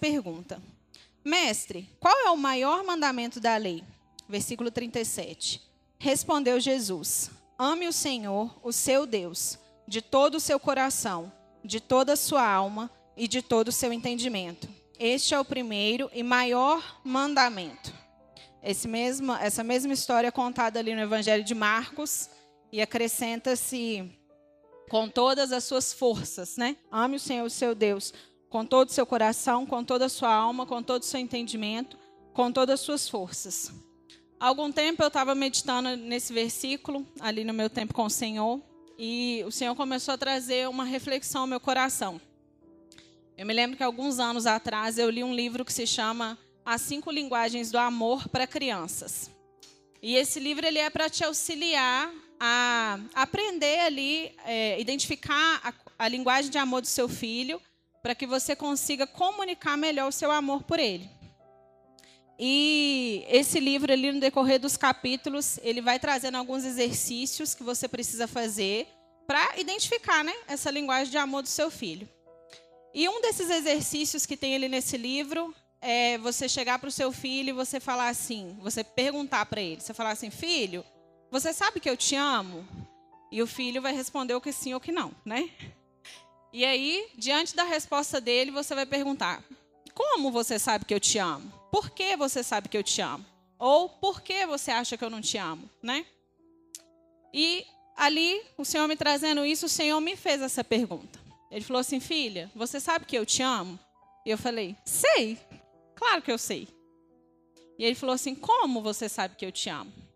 Pergunta: Mestre, qual é o maior mandamento da lei? Versículo 37. Respondeu Jesus: Ame o Senhor, o seu Deus, de todo o seu coração, de toda a sua alma e de todo o seu entendimento. Este é o primeiro e maior mandamento. Mesmo, essa mesma história é contada ali no Evangelho de Marcos e acrescenta-se com todas as suas forças, né? Ame o Senhor, o seu Deus, com todo o seu coração, com toda a sua alma, com todo o seu entendimento, com todas as suas forças. Há algum tempo eu estava meditando nesse versículo, ali no meu tempo com o Senhor, e o Senhor começou a trazer uma reflexão ao meu coração. Eu me lembro que alguns anos atrás eu li um livro que se chama As Cinco Linguagens do Amor para Crianças. E esse livro ele é para te auxiliar a aprender ali, é, identificar a, a linguagem de amor do seu filho, para que você consiga comunicar melhor o seu amor por ele. E esse livro ali no decorrer dos capítulos, ele vai trazendo alguns exercícios que você precisa fazer para identificar, né, essa linguagem de amor do seu filho. E um desses exercícios que tem ali nesse livro é você chegar para o seu filho e você falar assim, você perguntar para ele, você falar assim, filho, você sabe que eu te amo? E o filho vai responder o que sim ou que não, né? E aí, diante da resposta dele, você vai perguntar: Como você sabe que eu te amo? Por que você sabe que eu te amo? Ou por que você acha que eu não te amo, né? E ali, o Senhor me trazendo isso, o Senhor me fez essa pergunta. Ele falou assim: Filha, você sabe que eu te amo? E eu falei: Sei, claro que eu sei. E ele falou assim: Como você sabe que eu te amo?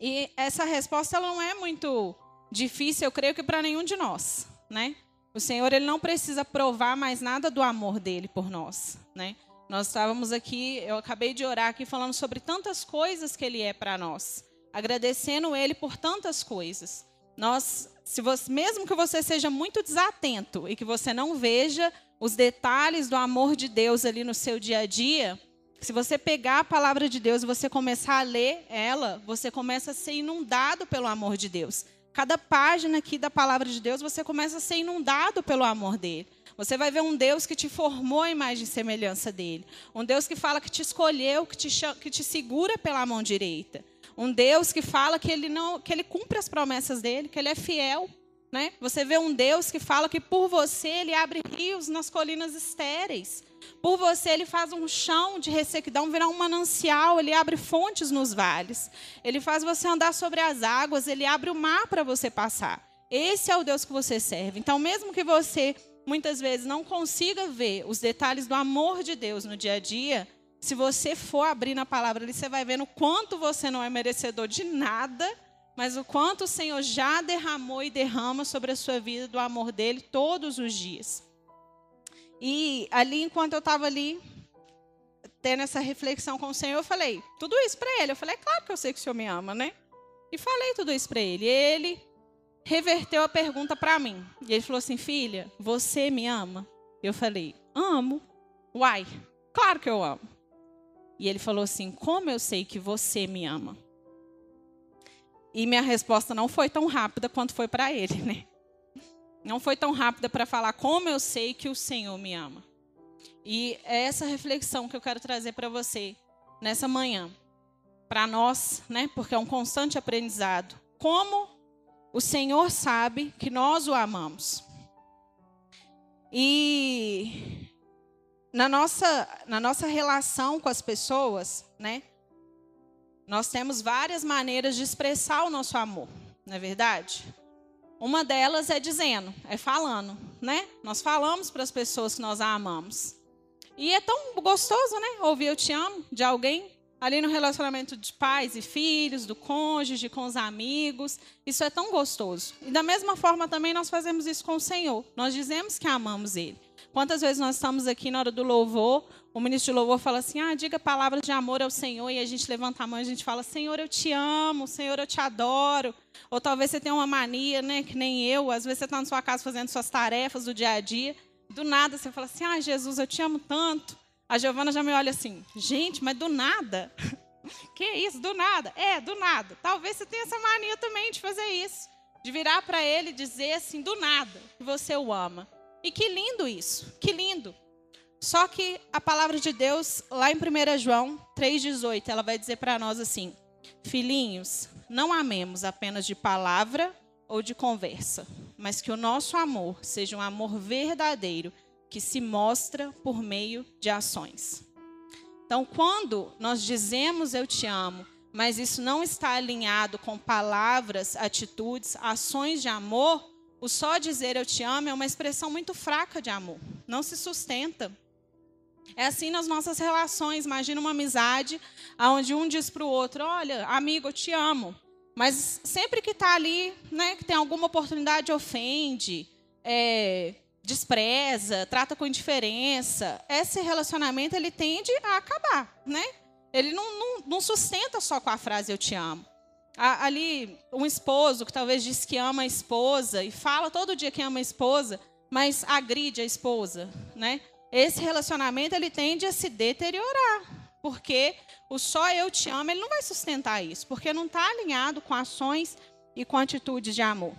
E essa resposta ela não é muito difícil, eu creio que para nenhum de nós, né? O Senhor ele não precisa provar mais nada do amor dele por nós, né? Nós estávamos aqui, eu acabei de orar aqui falando sobre tantas coisas que ele é para nós, agradecendo ele por tantas coisas. Nós, se você, mesmo que você seja muito desatento e que você não veja os detalhes do amor de Deus ali no seu dia a dia, se você pegar a palavra de Deus e você começar a ler ela, você começa a ser inundado pelo amor de Deus. Cada página aqui da palavra de Deus, você começa a ser inundado pelo amor dele. Você vai ver um Deus que te formou a imagem e semelhança dele. Um Deus que fala que te escolheu, que te, que te segura pela mão direita. Um Deus que fala que ele, não, que ele cumpre as promessas dele, que ele é fiel. Né? Você vê um Deus que fala que por você ele abre rios nas colinas estéreis. Por você, ele faz um chão de ressequidão virar um manancial, ele abre fontes nos vales. Ele faz você andar sobre as águas, ele abre o mar para você passar. Esse é o Deus que você serve. Então, mesmo que você muitas vezes não consiga ver os detalhes do amor de Deus no dia a dia, se você for abrir na palavra ali, você vai ver o quanto você não é merecedor de nada, mas o quanto o Senhor já derramou e derrama sobre a sua vida do amor dele todos os dias. E ali, enquanto eu estava ali, tendo essa reflexão com o Senhor, eu falei tudo isso para ele. Eu falei, é claro que eu sei que o Senhor me ama, né? E falei tudo isso para ele. E ele reverteu a pergunta para mim. E ele falou assim: Filha, você me ama? Eu falei: Amo. Uai, claro que eu amo. E ele falou assim: Como eu sei que você me ama? E minha resposta não foi tão rápida quanto foi para ele, né? Não foi tão rápida para falar como eu sei que o Senhor me ama. E é essa reflexão que eu quero trazer para você nessa manhã. Para nós, né? Porque é um constante aprendizado. Como o Senhor sabe que nós o amamos. E na nossa, na nossa relação com as pessoas, né? Nós temos várias maneiras de expressar o nosso amor, não é verdade? Uma delas é dizendo, é falando, né? Nós falamos para as pessoas que nós a amamos. E é tão gostoso, né? Ouvir eu te amo de alguém ali no relacionamento de pais e filhos, do cônjuge, com os amigos. Isso é tão gostoso. E da mesma forma também nós fazemos isso com o Senhor. Nós dizemos que amamos Ele. Quantas vezes nós estamos aqui na hora do louvor, o ministro de louvor fala assim: ah, diga palavras de amor ao Senhor, e a gente levanta a mão e a gente fala: Senhor, eu te amo, Senhor, eu te adoro. Ou talvez você tenha uma mania, né, que nem eu, às vezes você está na sua casa fazendo suas tarefas do dia a dia, do nada você fala assim: ah, Jesus, eu te amo tanto. A Giovana já me olha assim: gente, mas do nada? que isso, do nada? É, do nada. Talvez você tenha essa mania também de fazer isso, de virar para ele e dizer assim, do nada, que você o ama. E que lindo isso, que lindo. Só que a palavra de Deus, lá em 1 João 3,18, ela vai dizer para nós assim: Filhinhos, não amemos apenas de palavra ou de conversa, mas que o nosso amor seja um amor verdadeiro que se mostra por meio de ações. Então, quando nós dizemos eu te amo, mas isso não está alinhado com palavras, atitudes, ações de amor, o só dizer eu te amo é uma expressão muito fraca de amor, não se sustenta. É assim nas nossas relações. Imagina uma amizade onde um diz para o outro: Olha, amigo, eu te amo. Mas sempre que está ali, né, que tem alguma oportunidade, ofende, é, despreza, trata com indiferença. Esse relacionamento ele tende a acabar, né? Ele não, não, não sustenta só com a frase eu te amo. Ali, um esposo que talvez diz que ama a esposa e fala todo dia que ama a esposa, mas agride a esposa, né? esse relacionamento ele tende a se deteriorar, porque o só eu te amo ele não vai sustentar isso, porque não está alinhado com ações e com atitudes de amor.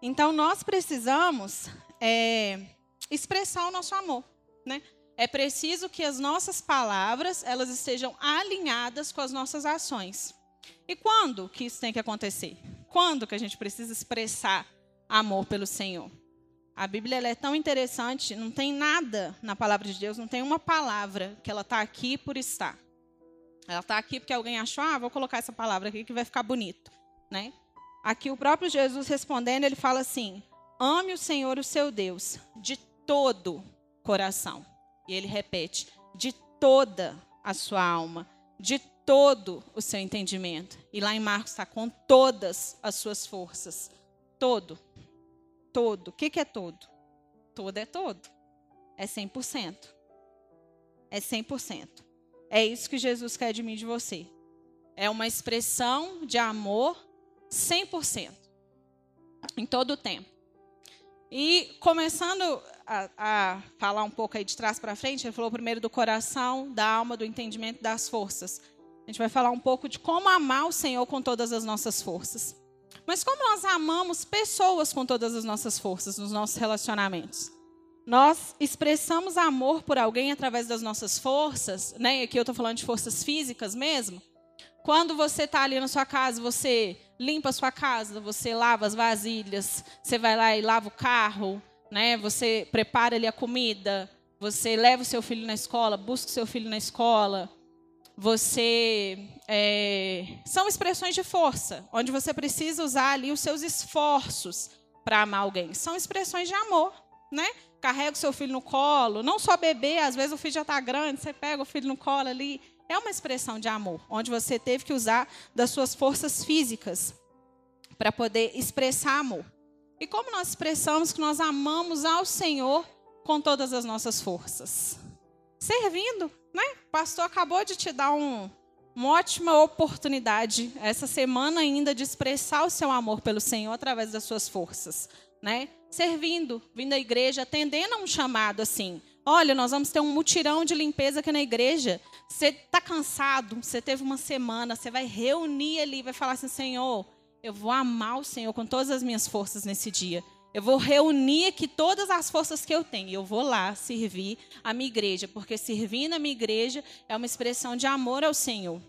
Então nós precisamos é, expressar o nosso amor, né? É preciso que as nossas palavras elas estejam alinhadas com as nossas ações. E quando que isso tem que acontecer? Quando que a gente precisa expressar amor pelo Senhor? A Bíblia é tão interessante, não tem nada na palavra de Deus, não tem uma palavra que ela está aqui por estar. Ela está aqui porque alguém achou, ah, vou colocar essa palavra aqui que vai ficar bonito, né? Aqui o próprio Jesus respondendo, ele fala assim: ame o Senhor, o seu Deus, de todo coração. E ele repete: de toda a sua alma, de todo o seu entendimento. E lá em Marcos está com todas as suas forças. Todo todo. O que, que é todo? Todo é todo. É 100%. É 100%. É isso que Jesus quer de mim e de você. É uma expressão de amor 100%. Em todo o tempo. E começando a, a, falar um pouco aí de trás para frente, ele falou primeiro do coração, da alma, do entendimento, das forças. A gente vai falar um pouco de como amar o Senhor com todas as nossas forças. Mas como nós amamos pessoas com todas as nossas forças nos nossos relacionamentos? Nós expressamos amor por alguém através das nossas forças, né? Aqui eu estou falando de forças físicas mesmo. Quando você está ali na sua casa, você limpa a sua casa, você lava as vasilhas, você vai lá e lava o carro, né? Você prepara ali a comida, você leva o seu filho na escola, busca o seu filho na escola, você é, são expressões de força, onde você precisa usar ali os seus esforços para amar alguém. São expressões de amor, né? Carrega o seu filho no colo, não só bebê, às vezes o filho já está grande, você pega o filho no colo ali. É uma expressão de amor, onde você teve que usar das suas forças físicas para poder expressar amor. E como nós expressamos que nós amamos ao Senhor com todas as nossas forças? Servindo, né? Pastor acabou de te dar um, uma ótima oportunidade essa semana ainda de expressar o seu amor pelo Senhor através das suas forças, né? Servindo, vindo à igreja, atendendo a um chamado assim. Olha, nós vamos ter um mutirão de limpeza aqui na igreja. Você está cansado, você teve uma semana, você vai reunir ali, vai falar assim, Senhor, eu vou amar o Senhor com todas as minhas forças nesse dia. Eu vou reunir aqui todas as forças que eu tenho. Eu vou lá servir a minha igreja, porque servir na minha igreja é uma expressão de amor ao Senhor.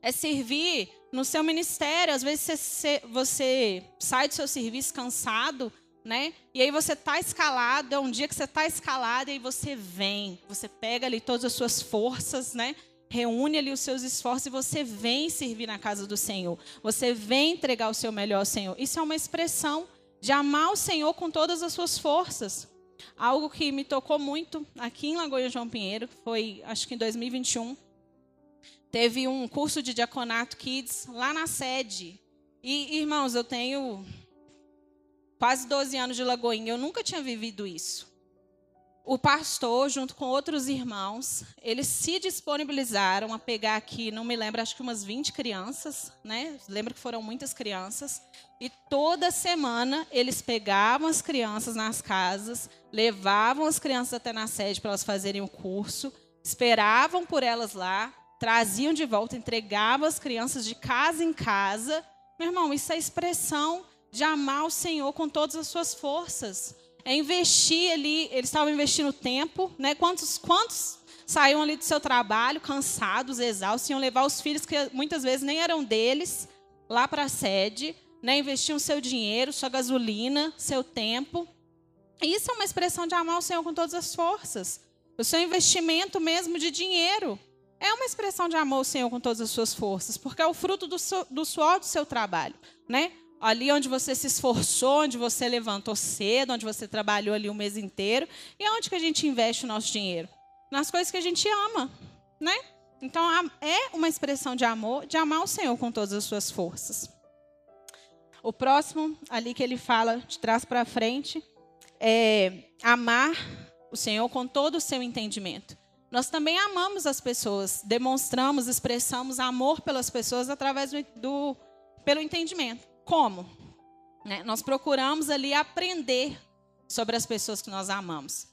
É servir no seu ministério. Às vezes você, você sai do seu serviço cansado, né? E aí você está escalado, é um dia que você está escalado e aí você vem, você pega ali todas as suas forças, né? Reúne ali os seus esforços e você vem servir na casa do Senhor. Você vem entregar o seu melhor ao Senhor. Isso é uma expressão de amar o Senhor com todas as suas forças. Algo que me tocou muito aqui em Lagoa João Pinheiro, foi acho que em 2021. Teve um curso de diaconato kids lá na sede. E, irmãos, eu tenho quase 12 anos de Lagoinha, eu nunca tinha vivido isso o pastor, junto com outros irmãos, eles se disponibilizaram a pegar aqui, não me lembro, acho que umas 20 crianças, né? Lembro que foram muitas crianças. E toda semana eles pegavam as crianças nas casas, levavam as crianças até na sede para elas fazerem o curso, esperavam por elas lá, traziam de volta, entregavam as crianças de casa em casa. Meu irmão, isso é expressão de amar o Senhor com todas as suas forças é investir ali, eles estavam investindo tempo, né? Quantos, quantos saíam ali do seu trabalho, cansados, exaustos, iam levar os filhos que muitas vezes nem eram deles, lá para a sede, né? investiam seu dinheiro, sua gasolina, seu tempo. Isso é uma expressão de amar o Senhor com todas as forças. O seu investimento mesmo de dinheiro é uma expressão de amor ao Senhor com todas as suas forças, porque é o fruto do, su do suor do seu trabalho, né? Ali onde você se esforçou, onde você levantou cedo, onde você trabalhou ali o mês inteiro, e onde que a gente investe o nosso dinheiro? Nas coisas que a gente ama, né? Então é uma expressão de amor, de amar o Senhor com todas as suas forças. O próximo, ali que ele fala de trás para frente, é amar o Senhor com todo o seu entendimento. Nós também amamos as pessoas, demonstramos, expressamos amor pelas pessoas através do, do pelo entendimento. Como? Né? Nós procuramos ali aprender sobre as pessoas que nós amamos.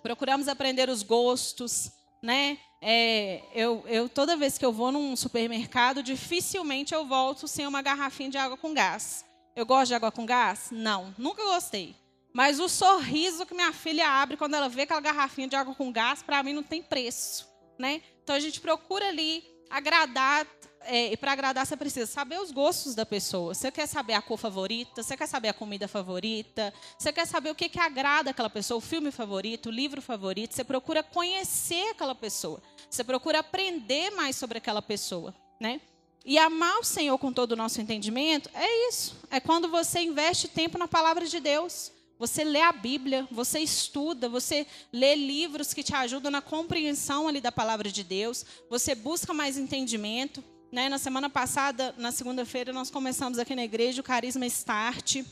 Procuramos aprender os gostos, né? É, eu, eu, toda vez que eu vou num supermercado, dificilmente eu volto sem uma garrafinha de água com gás. Eu gosto de água com gás? Não, nunca gostei. Mas o sorriso que minha filha abre quando ela vê aquela garrafinha de água com gás, para mim não tem preço, né? Então a gente procura ali agradar é, e para agradar você precisa saber os gostos da pessoa. Você quer saber a cor favorita, você quer saber a comida favorita, você quer saber o que, que agrada aquela pessoa, o filme favorito, o livro favorito. Você procura conhecer aquela pessoa. Você procura aprender mais sobre aquela pessoa, né? E amar o Senhor com todo o nosso entendimento é isso. É quando você investe tempo na palavra de Deus. Você lê a Bíblia, você estuda, você lê livros que te ajudam na compreensão ali da palavra de Deus. Você busca mais entendimento. Né? Na semana passada, na segunda-feira, nós começamos aqui na igreja o Carisma Start,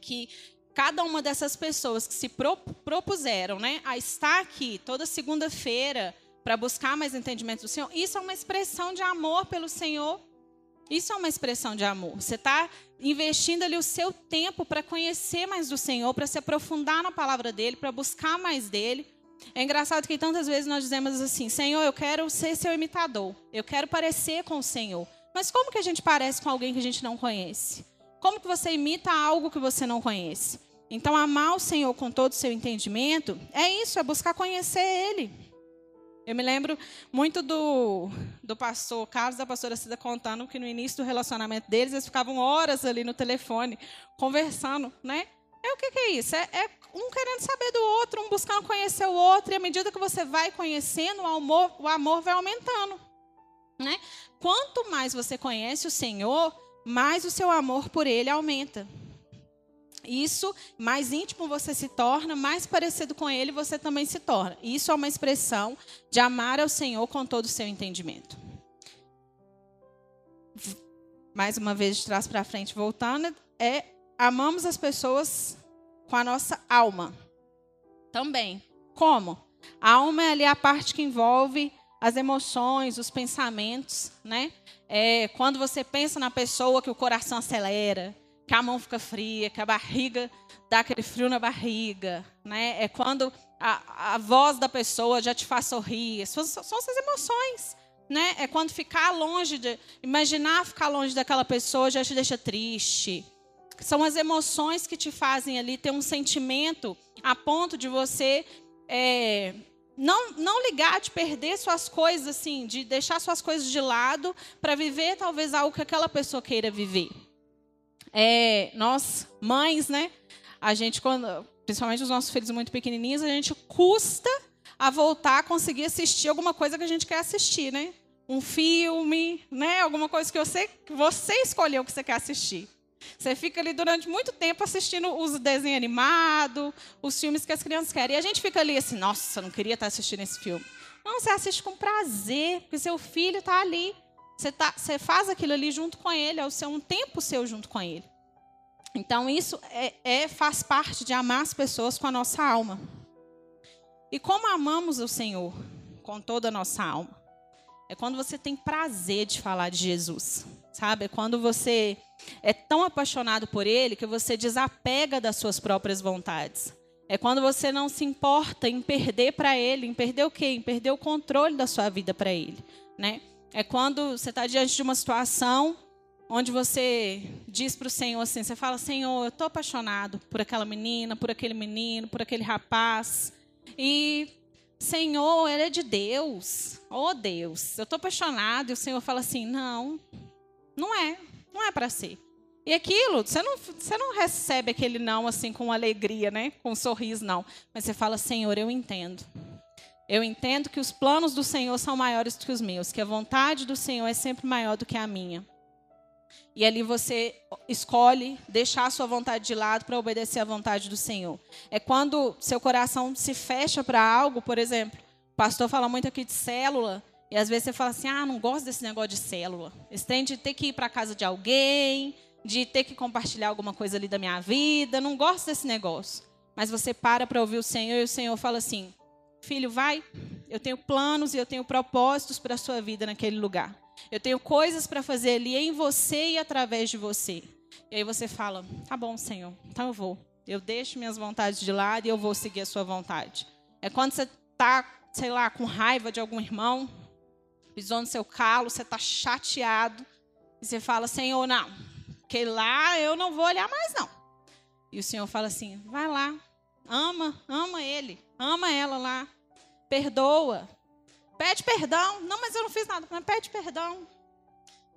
que cada uma dessas pessoas que se propuseram né, a estar aqui toda segunda-feira para buscar mais entendimento do Senhor, isso é uma expressão de amor pelo Senhor. Isso é uma expressão de amor. Você está investindo ali o seu tempo para conhecer mais do Senhor, para se aprofundar na palavra dele, para buscar mais dele. É engraçado que tantas vezes nós dizemos assim: Senhor, eu quero ser seu imitador, eu quero parecer com o Senhor. Mas como que a gente parece com alguém que a gente não conhece? Como que você imita algo que você não conhece? Então, amar o Senhor com todo o seu entendimento é isso, é buscar conhecer Ele. Eu me lembro muito do, do pastor Carlos, da pastora Cida, contando que no início do relacionamento deles, eles ficavam horas ali no telefone, conversando, né? É o que, que é isso? É, é, um querendo saber do outro, um buscando conhecer o outro, e à medida que você vai conhecendo, o amor, o amor vai aumentando. Né? Quanto mais você conhece o Senhor, mais o seu amor por Ele aumenta. Isso, mais íntimo você se torna, mais parecido com Ele você também se torna. Isso é uma expressão de amar ao Senhor com todo o seu entendimento. Mais uma vez, de trás para frente, voltando, é amamos as pessoas com a nossa alma. Também. Como? A alma é ali a parte que envolve as emoções, os pensamentos, né? É quando você pensa na pessoa que o coração acelera, que a mão fica fria, que a barriga dá aquele frio na barriga, né? É quando a, a voz da pessoa já te faz sorrir. São, são essas emoções, né? É quando ficar longe de, imaginar ficar longe daquela pessoa já te deixa triste, são as emoções que te fazem ali ter um sentimento a ponto de você é, não, não ligar, de perder suas coisas, assim, de deixar suas coisas de lado para viver talvez algo que aquela pessoa queira viver. É, nós, mães, né? A gente, quando, principalmente os nossos filhos muito pequenininhos, a gente custa a voltar a conseguir assistir alguma coisa que a gente quer assistir, né? Um filme, né? Alguma coisa que você, que você escolheu que você quer assistir. Você fica ali durante muito tempo assistindo os desenhos animados, os filmes que as crianças querem. E a gente fica ali assim, nossa, não queria estar assistindo esse filme. Não, você assiste com prazer, porque seu filho está ali. Você, tá, você faz aquilo ali junto com ele, é o seu, um tempo seu junto com ele. Então, isso é, é, faz parte de amar as pessoas com a nossa alma. E como amamos o Senhor com toda a nossa alma? É quando você tem prazer de falar de Jesus, sabe? É quando você é tão apaixonado por Ele que você desapega das suas próprias vontades. É quando você não se importa em perder para Ele, em perder o quê? Em perder o controle da sua vida para Ele, né? É quando você está diante de uma situação onde você diz para o Senhor assim, você fala, Senhor, eu estou apaixonado por aquela menina, por aquele menino, por aquele rapaz. E, Senhor, ele é de Deus. Oh, Deus, eu estou apaixonado. E o Senhor fala assim, não, não é, não é para ser. E aquilo, você não, você não recebe aquele não assim com alegria, né? Com um sorriso, não. Mas você fala, Senhor, eu entendo. Eu entendo que os planos do Senhor são maiores do que os meus, que a vontade do Senhor é sempre maior do que a minha. E ali você escolhe deixar a sua vontade de lado para obedecer à vontade do Senhor. É quando seu coração se fecha para algo, por exemplo, o pastor fala muito aqui de célula, e às vezes você fala assim: ah, não gosto desse negócio de célula. Esse de ter que ir para casa de alguém, de ter que compartilhar alguma coisa ali da minha vida. Não gosto desse negócio. Mas você para para ouvir o Senhor e o Senhor fala assim: Filho, vai. Eu tenho planos e eu tenho propósitos para a sua vida naquele lugar. Eu tenho coisas para fazer ali em você e através de você. E aí você fala: Tá bom, Senhor, então eu vou. Eu deixo minhas vontades de lado e eu vou seguir a sua vontade. É quando você está, sei lá, com raiva de algum irmão, pisou no seu calo, você está chateado. E você fala: Senhor, não, porque lá eu não vou olhar mais, não. E o Senhor fala assim: vai lá, ama, ama ele, ama ela lá, perdoa, pede perdão. Não, mas eu não fiz nada, mas pede perdão.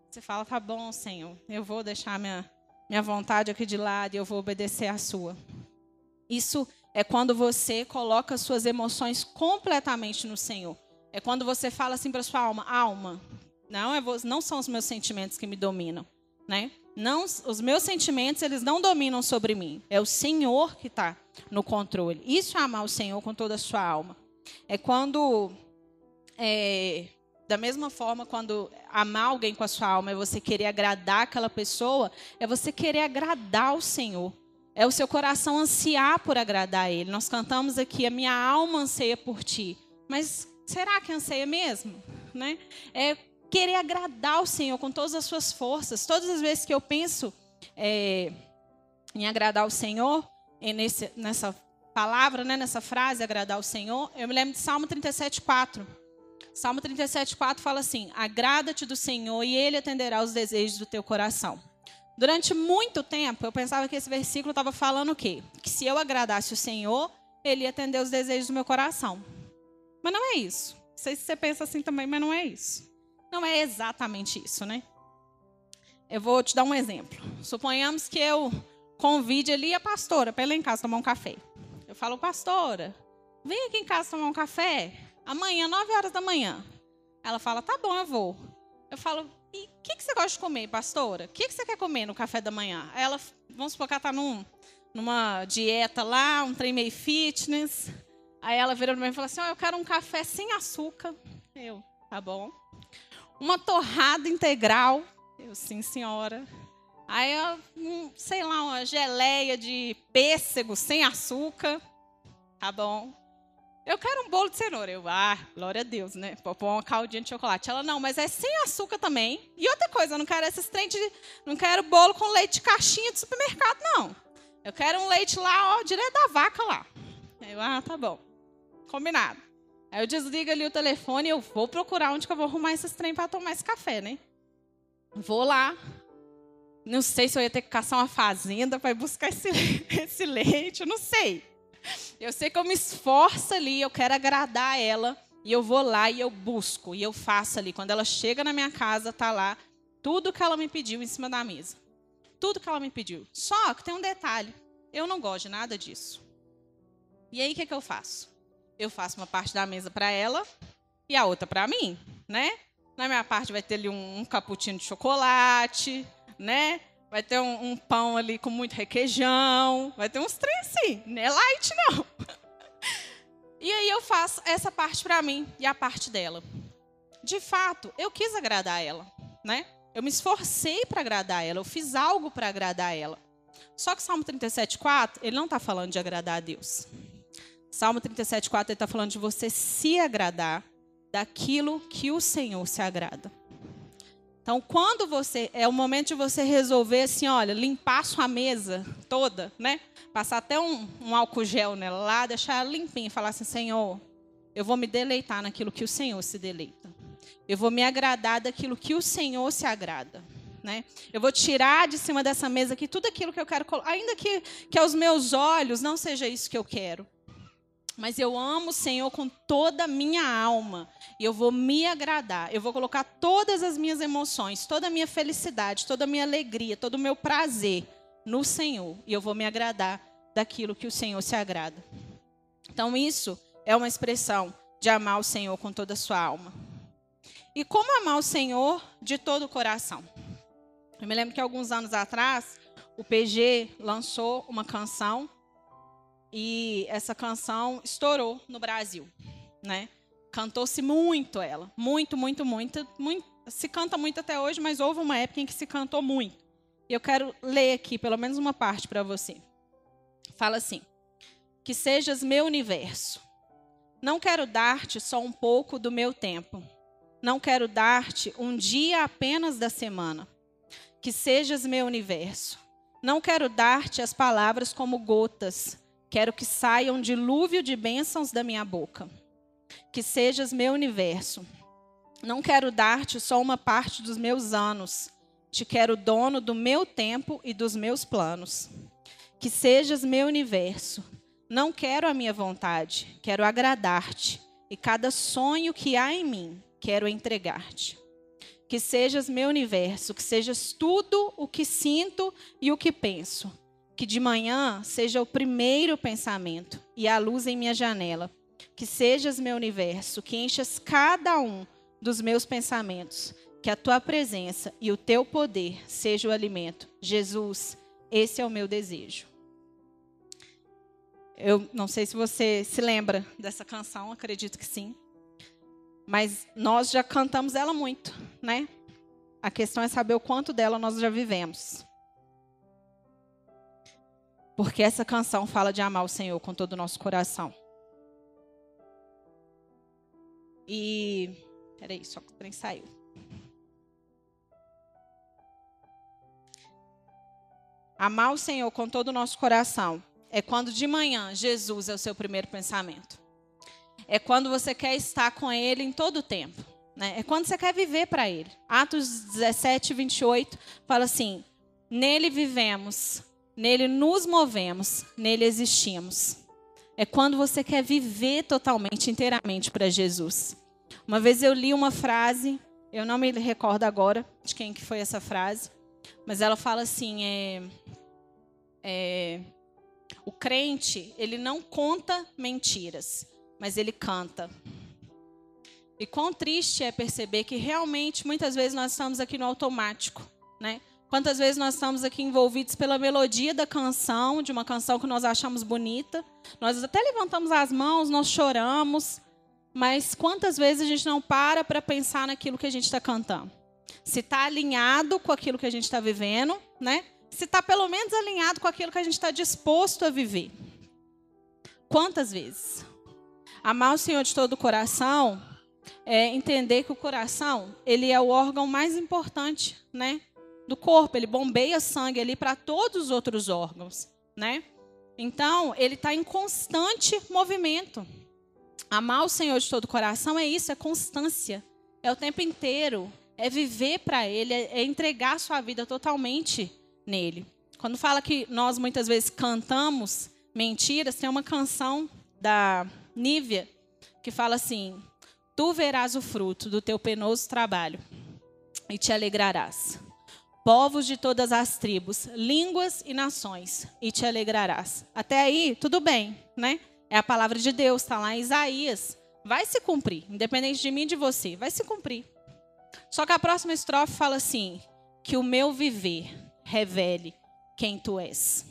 Você fala: tá bom, Senhor, eu vou deixar minha, minha vontade aqui de lado e eu vou obedecer a sua. Isso é quando você coloca suas emoções completamente no Senhor. É quando você fala assim para sua alma: alma, não, é, não são os meus sentimentos que me dominam, né? não, os meus sentimentos eles não dominam sobre mim. É o Senhor que está no controle. Isso é amar o Senhor com toda a sua alma. É quando, é, da mesma forma, quando amar alguém com a sua alma é você querer agradar aquela pessoa, é você querer agradar o Senhor. É o seu coração ansiar por agradar Ele. Nós cantamos aqui, a minha alma anseia por Ti. Mas será que anseia mesmo? Né? É querer agradar o Senhor com todas as suas forças. Todas as vezes que eu penso é, em agradar o Senhor, nesse, nessa palavra, né, nessa frase, agradar o Senhor, eu me lembro de Salmo 37,4. Salmo 37,4 fala assim: Agrada-te do Senhor e Ele atenderá os desejos do teu coração. Durante muito tempo, eu pensava que esse versículo estava falando o quê? Que se eu agradasse o Senhor, Ele ia atender os desejos do meu coração. Mas não é isso. Não sei se você pensa assim também, mas não é isso. Não é exatamente isso, né? Eu vou te dar um exemplo. Suponhamos que eu convide ali a pastora para ir lá em casa tomar um café. Eu falo, pastora, vem aqui em casa tomar um café amanhã, 9 horas da manhã. Ela fala, tá bom, eu vou. Eu falo, e o que, que, você gosta de comer, pastora? O que, que, você quer comer no café da manhã? Ela, vamos supor que ela está num, numa dieta lá, um trem meio fitness. Aí ela vira para mim e fala assim, oh, eu quero um café sem açúcar. Eu, tá bom uma torrada integral. Eu, sim, senhora. Aí, um, sei lá, uma geleia de pêssego sem açúcar. Tá bom. Eu quero um bolo de cenoura. Eu, ah, glória a Deus, né? Vou pôr uma caldinha de chocolate. Ela, não, mas é sem açúcar também. E outra coisa, eu não quero esses trem de, Não quero bolo com leite de caixinha de supermercado, não. Eu quero um leite lá, ó, direto da vaca lá. Eu, ah, tá bom. Combinado. Aí eu desligo ali o telefone e eu vou procurar onde que eu vou arrumar esses trem para tomar esse café, né? Vou lá. Não sei se eu ia ter que caçar uma fazenda para buscar esse, esse leite, eu não sei. Eu sei que eu me esforço ali, eu quero agradar ela. E eu vou lá e eu busco, e eu faço ali. Quando ela chega na minha casa, tá lá tudo que ela me pediu em cima da mesa. Tudo que ela me pediu. Só que tem um detalhe. Eu não gosto de nada disso. E aí, o que, que eu faço? eu faço uma parte da mesa para ela e a outra para mim, né? Na minha parte vai ter ali um, um cappuccino de chocolate, né? Vai ter um, um, pão ali com muito requeijão, vai ter uns trem assim, não é light não. E aí eu faço essa parte para mim e a parte dela. De fato, eu quis agradar ela, né? Eu me esforcei para agradar ela, eu fiz algo para agradar ela. Só que Salmo 37,4, ele não está falando de agradar a Deus. Salmo 37, 4, ele está falando de você se agradar daquilo que o Senhor se agrada. Então, quando você. É o momento de você resolver assim, olha, limpar a sua mesa toda, né? Passar até um, um álcool gel nela lá, deixar ela limpinha falar assim, Senhor, eu vou me deleitar naquilo que o Senhor se deleita. Eu vou me agradar daquilo que o Senhor se agrada. Né? Eu vou tirar de cima dessa mesa aqui tudo aquilo que eu quero, ainda que, que aos meus olhos não seja isso que eu quero. Mas eu amo o Senhor com toda a minha alma. E eu vou me agradar. Eu vou colocar todas as minhas emoções, toda a minha felicidade, toda a minha alegria, todo o meu prazer no Senhor. E eu vou me agradar daquilo que o Senhor se agrada. Então, isso é uma expressão de amar o Senhor com toda a sua alma. E como amar o Senhor de todo o coração? Eu me lembro que alguns anos atrás, o PG lançou uma canção e essa canção estourou no Brasil, né? Cantou-se muito ela, muito, muito, muito, muito, se canta muito até hoje, mas houve uma época em que se cantou muito. E eu quero ler aqui pelo menos uma parte para você. Fala assim: Que sejas meu universo. Não quero dar-te só um pouco do meu tempo. Não quero dar-te um dia apenas da semana. Que sejas meu universo. Não quero dar-te as palavras como gotas Quero que saia um dilúvio de bênçãos da minha boca. Que sejas meu universo. Não quero dar-te só uma parte dos meus anos. Te quero dono do meu tempo e dos meus planos. Que sejas meu universo. Não quero a minha vontade, quero agradar-te. E cada sonho que há em mim, quero entregar-te. Que sejas meu universo, que sejas tudo o que sinto e o que penso que de manhã seja o primeiro pensamento e a luz em minha janela. Que sejas meu universo, que enchas cada um dos meus pensamentos. Que a tua presença e o teu poder seja o alimento. Jesus, esse é o meu desejo. Eu não sei se você se lembra dessa canção, acredito que sim. Mas nós já cantamos ela muito, né? A questão é saber o quanto dela nós já vivemos. Porque essa canção fala de amar o Senhor com todo o nosso coração. E. Peraí, só que o trem saiu. Amar o Senhor com todo o nosso coração é quando de manhã Jesus é o seu primeiro pensamento. É quando você quer estar com Ele em todo o tempo. Né? É quando você quer viver para Ele. Atos 17, 28 fala assim: Nele vivemos, Nele nos movemos, nele existimos. É quando você quer viver totalmente, inteiramente para Jesus. Uma vez eu li uma frase, eu não me recordo agora de quem que foi essa frase, mas ela fala assim: é, é, o crente ele não conta mentiras, mas ele canta. E quão triste é perceber que realmente muitas vezes nós estamos aqui no automático, né? Quantas vezes nós estamos aqui envolvidos pela melodia da canção, de uma canção que nós achamos bonita. Nós até levantamos as mãos, nós choramos. Mas quantas vezes a gente não para para pensar naquilo que a gente está cantando? Se está alinhado com aquilo que a gente está vivendo, né? Se está pelo menos alinhado com aquilo que a gente está disposto a viver. Quantas vezes? Amar o Senhor de todo o coração é entender que o coração ele é o órgão mais importante, né? Do corpo, ele bombeia sangue ali para todos os outros órgãos, né? Então, ele está em constante movimento. Amar o Senhor de todo o coração é isso, é constância. É o tempo inteiro, é viver para ele, é, é entregar sua vida totalmente nele. Quando fala que nós muitas vezes cantamos mentiras, tem uma canção da Nívia que fala assim: Tu verás o fruto do teu penoso trabalho e te alegrarás povos de todas as tribos, línguas e nações, e te alegrarás. Até aí, tudo bem, né? É a palavra de Deus, está lá em Isaías. Vai se cumprir, independente de mim e de você, vai se cumprir. Só que a próxima estrofe fala assim: que o meu viver revele quem tu és.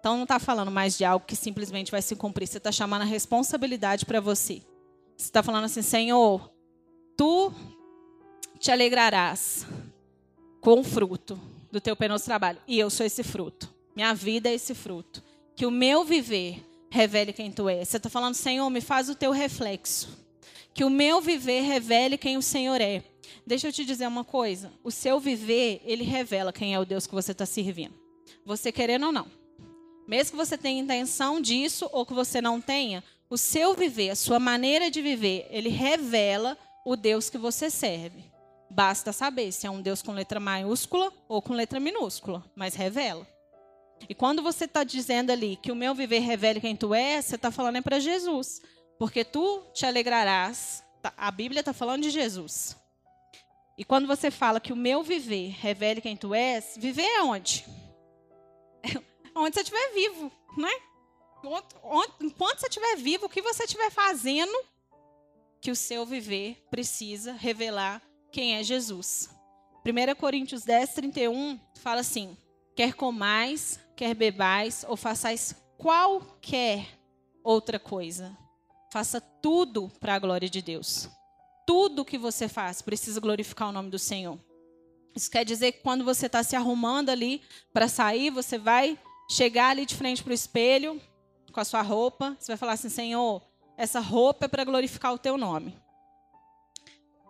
Então não está falando mais de algo que simplesmente vai se cumprir, você está chamando a responsabilidade para você. Você está falando assim, Senhor, tu te alegrarás com fruto do teu penoso trabalho. E eu sou esse fruto. Minha vida é esse fruto. Que o meu viver revele quem tu és. Você está falando, Senhor, me faz o teu reflexo. Que o meu viver revele quem o Senhor é. Deixa eu te dizer uma coisa. O seu viver, ele revela quem é o Deus que você está servindo. Você querendo ou não. Mesmo que você tenha intenção disso ou que você não tenha, o seu viver, a sua maneira de viver, ele revela o Deus que você serve. Basta saber se é um Deus com letra maiúscula ou com letra minúscula, mas revela. E quando você está dizendo ali que o meu viver revele quem tu és, você está falando é para Jesus. Porque tu te alegrarás. Tá, a Bíblia está falando de Jesus. E quando você fala que o meu viver revele quem tu és, viver é onde? onde você estiver vivo, né? Enquanto você estiver vivo, o que você estiver fazendo, que o seu viver precisa revelar quem é Jesus. 1 Coríntios 10, 31 fala assim: quer comais, quer bebais ou façais qualquer outra coisa, faça tudo para a glória de Deus. Tudo que você faz precisa glorificar o nome do Senhor. Isso quer dizer que quando você está se arrumando ali para sair, você vai chegar ali de frente para o espelho com a sua roupa, você vai falar assim: Senhor, essa roupa é para glorificar o teu nome.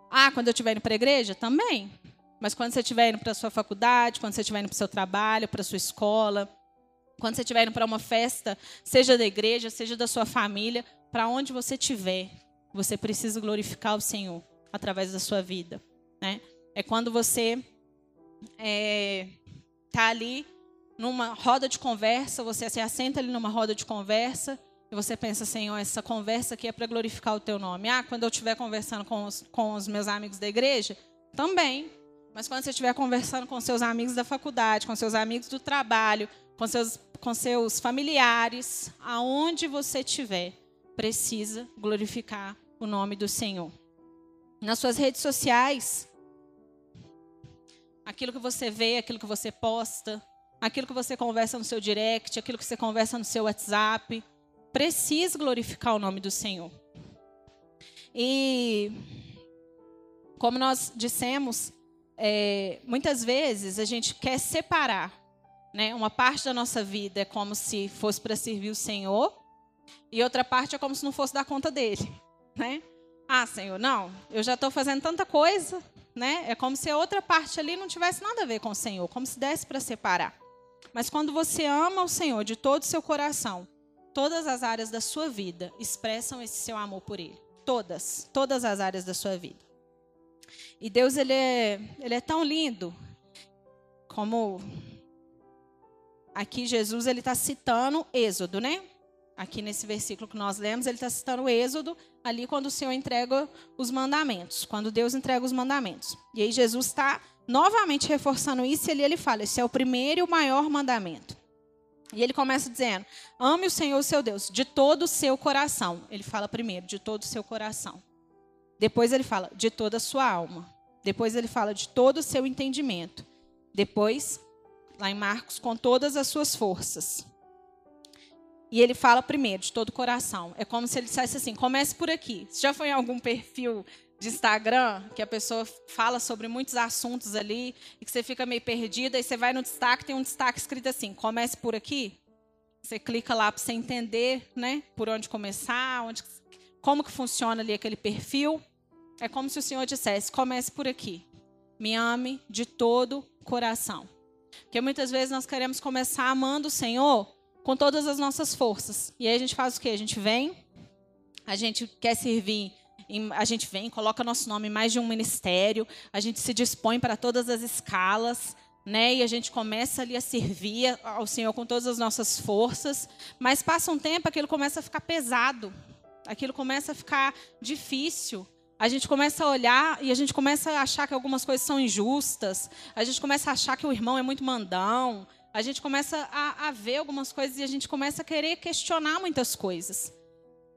Ah, quando eu estiver indo para a igreja? Também. Mas quando você estiver indo para a sua faculdade, quando você estiver indo para o seu trabalho, para a sua escola, quando você estiver indo para uma festa, seja da igreja, seja da sua família, para onde você estiver, você precisa glorificar o Senhor através da sua vida. Né? É quando você está é, tá ali numa roda de conversa, você se assenta ali numa roda de conversa e você pensa, Senhor, essa conversa aqui é para glorificar o teu nome. Ah, quando eu estiver conversando com os, com os meus amigos da igreja, também. Mas quando você estiver conversando com seus amigos da faculdade, com seus amigos do trabalho, com seus, com seus familiares, aonde você estiver, precisa glorificar o nome do Senhor. Nas suas redes sociais, aquilo que você vê, aquilo que você posta, aquilo que você conversa no seu direct, aquilo que você conversa no seu WhatsApp, precisa glorificar o nome do Senhor. E como nós dissemos, é, muitas vezes a gente quer separar, né? Uma parte da nossa vida é como se fosse para servir o Senhor e outra parte é como se não fosse dar conta dele, né? Ah, Senhor, não, eu já estou fazendo tanta coisa, né? É como se a outra parte ali não tivesse nada a ver com o Senhor, como se desse para separar. Mas quando você ama o Senhor de todo o seu coração, todas as áreas da sua vida expressam esse seu amor por Ele. Todas, todas as áreas da sua vida. E Deus, ele é, ele é tão lindo, como aqui Jesus ele está citando Êxodo, né? Aqui nesse versículo que nós lemos, ele está citando Êxodo, ali quando o Senhor entrega os mandamentos, quando Deus entrega os mandamentos. E aí Jesus está novamente reforçando isso, e ali ele fala: esse é o primeiro e o maior mandamento. E ele começa dizendo: ame o Senhor, seu Deus, de todo o seu coração. Ele fala primeiro, de todo o seu coração. Depois ele fala de toda a sua alma. Depois ele fala de todo o seu entendimento. Depois, lá em Marcos, com todas as suas forças. E ele fala primeiro de todo o coração. É como se ele dissesse assim: comece por aqui. Você já foi em algum perfil de Instagram que a pessoa fala sobre muitos assuntos ali e que você fica meio perdida e você vai no destaque tem um destaque escrito assim: comece por aqui. Você clica lá para você entender, né, por onde começar, onde como que funciona ali aquele perfil. É como se o Senhor dissesse: comece por aqui. Me ame de todo coração. Porque muitas vezes nós queremos começar amando o Senhor com todas as nossas forças. E aí a gente faz o quê? A gente vem, a gente quer servir, a gente vem, coloca nosso nome em mais de um ministério, a gente se dispõe para todas as escalas, né? E a gente começa ali a servir ao Senhor com todas as nossas forças, mas passa um tempo, aquilo começa a ficar pesado aquilo começa a ficar difícil. A gente começa a olhar e a gente começa a achar que algumas coisas são injustas. A gente começa a achar que o irmão é muito mandão. A gente começa a, a ver algumas coisas e a gente começa a querer questionar muitas coisas.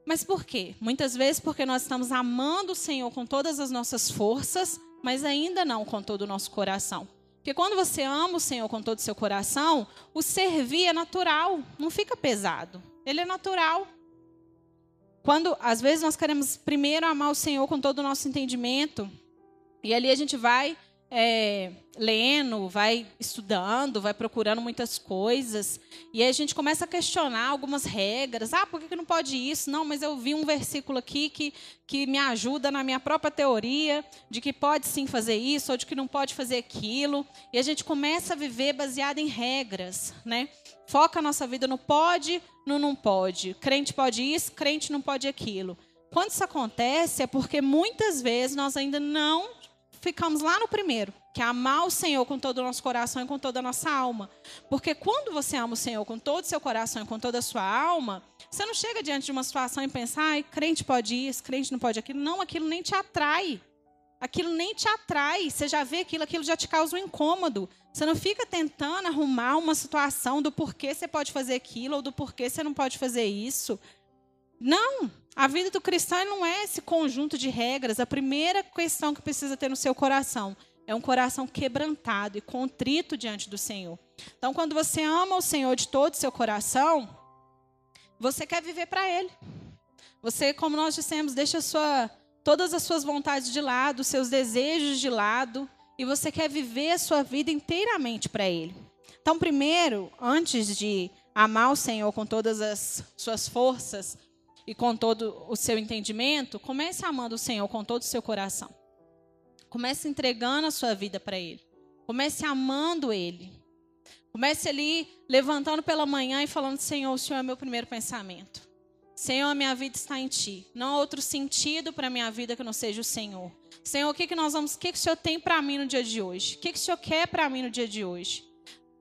Mas por quê? Muitas vezes porque nós estamos amando o Senhor com todas as nossas forças, mas ainda não com todo o nosso coração. Porque quando você ama o Senhor com todo o seu coração, o servir é natural, não fica pesado. Ele é natural. Quando, às vezes, nós queremos primeiro amar o Senhor com todo o nosso entendimento, e ali a gente vai é, lendo, vai estudando, vai procurando muitas coisas, e aí a gente começa a questionar algumas regras. Ah, por que não pode isso? Não, mas eu vi um versículo aqui que, que me ajuda na minha própria teoria de que pode sim fazer isso ou de que não pode fazer aquilo, e a gente começa a viver baseado em regras, né? Foca a nossa vida no pode, no não pode. Crente pode isso, crente não pode aquilo. Quando isso acontece é porque muitas vezes nós ainda não ficamos lá no primeiro, que é amar o Senhor com todo o nosso coração e com toda a nossa alma. Porque quando você ama o Senhor com todo o seu coração e com toda a sua alma, você não chega diante de uma situação e pensa, ai, crente pode isso, crente não pode aquilo. Não, aquilo nem te atrai. Aquilo nem te atrai. Você já vê aquilo, aquilo já te causa um incômodo. Você não fica tentando arrumar uma situação do porquê você pode fazer aquilo ou do porquê você não pode fazer isso. Não, a vida do cristão não é esse conjunto de regras. A primeira questão que precisa ter no seu coração é um coração quebrantado e contrito diante do Senhor. Então, quando você ama o Senhor de todo o seu coração, você quer viver para Ele. Você, como nós dissemos, deixa sua, todas as suas vontades de lado, seus desejos de lado, e você quer viver a sua vida inteiramente para Ele. Então, primeiro, antes de amar o Senhor com todas as suas forças, e com todo o seu entendimento, comece amando o Senhor com todo o seu coração. Comece entregando a sua vida para Ele. Comece amando Ele. Comece ali levantando pela manhã e falando: Senhor, o Senhor é meu primeiro pensamento. Senhor, a minha vida está em Ti. Não há outro sentido para a minha vida que não seja o Senhor. Senhor, o que, que nós vamos, o que, que o Senhor tem para mim no dia de hoje? O que, que o Senhor quer para mim no dia de hoje?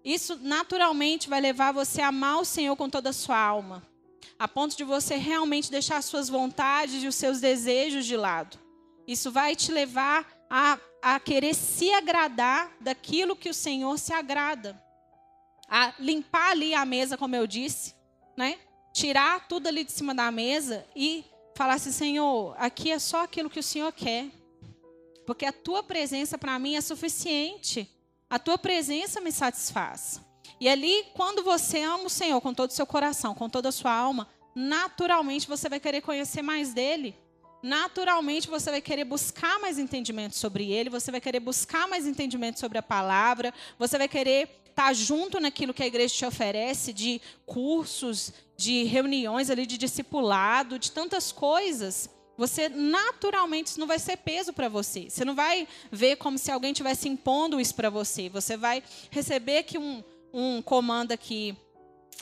Isso naturalmente vai levar você a amar o Senhor com toda a sua alma a ponto de você realmente deixar suas vontades e os seus desejos de lado. Isso vai te levar a, a querer se agradar daquilo que o Senhor se agrada. A limpar ali a mesa, como eu disse, né? Tirar tudo ali de cima da mesa e falar assim: Senhor, aqui é só aquilo que o Senhor quer. Porque a tua presença para mim é suficiente. A tua presença me satisfaz. E ali, quando você ama o Senhor com todo o seu coração, com toda a sua alma, naturalmente você vai querer conhecer mais dele. Naturalmente você vai querer buscar mais entendimento sobre ele, você vai querer buscar mais entendimento sobre a palavra, você vai querer estar junto naquilo que a igreja te oferece de cursos, de reuniões ali de discipulado, de tantas coisas. Você naturalmente isso não vai ser peso para você. Você não vai ver como se alguém tivesse impondo isso para você. Você vai receber que um um comando aqui.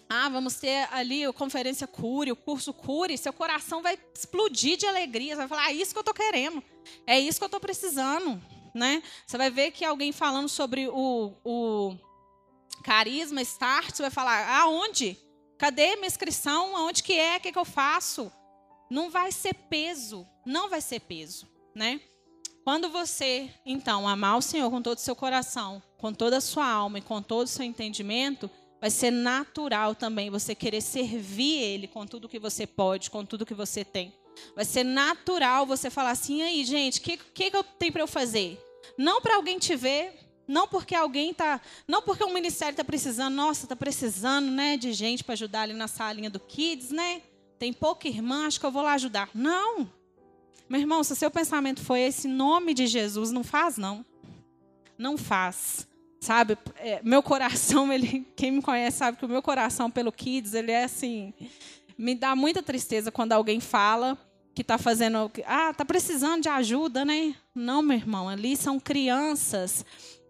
Ah, vamos ter ali a conferência Cure, o curso Cure, seu coração vai explodir de alegria. Você vai falar, ah, é isso que eu estou querendo, é isso que eu estou precisando. Né? Você vai ver que alguém falando sobre o, o carisma, start, você vai falar, aonde? Cadê minha inscrição? Aonde que é? O que, que eu faço? Não vai ser peso, não vai ser peso, né? Quando você, então, amar o Senhor com todo o seu coração, com toda a sua alma e com todo o seu entendimento, vai ser natural também você querer servir Ele com tudo que você pode, com tudo que você tem. Vai ser natural você falar assim, aí, gente, o que, que, que eu tenho para eu fazer? Não para alguém te ver, não porque alguém tá, não porque o ministério está precisando, nossa, está precisando, né, de gente para ajudar ali na salinha do Kids, né? Tem pouca irmã, acho que eu vou lá ajudar. Não. Meu irmão, se o seu pensamento foi esse nome de Jesus, não faz não. Não faz. Sabe, é, meu coração, ele, quem me conhece sabe que o meu coração pelo Kids, ele é assim, me dá muita tristeza quando alguém fala que está fazendo, ah, está precisando de ajuda, né? Não, meu irmão, ali são crianças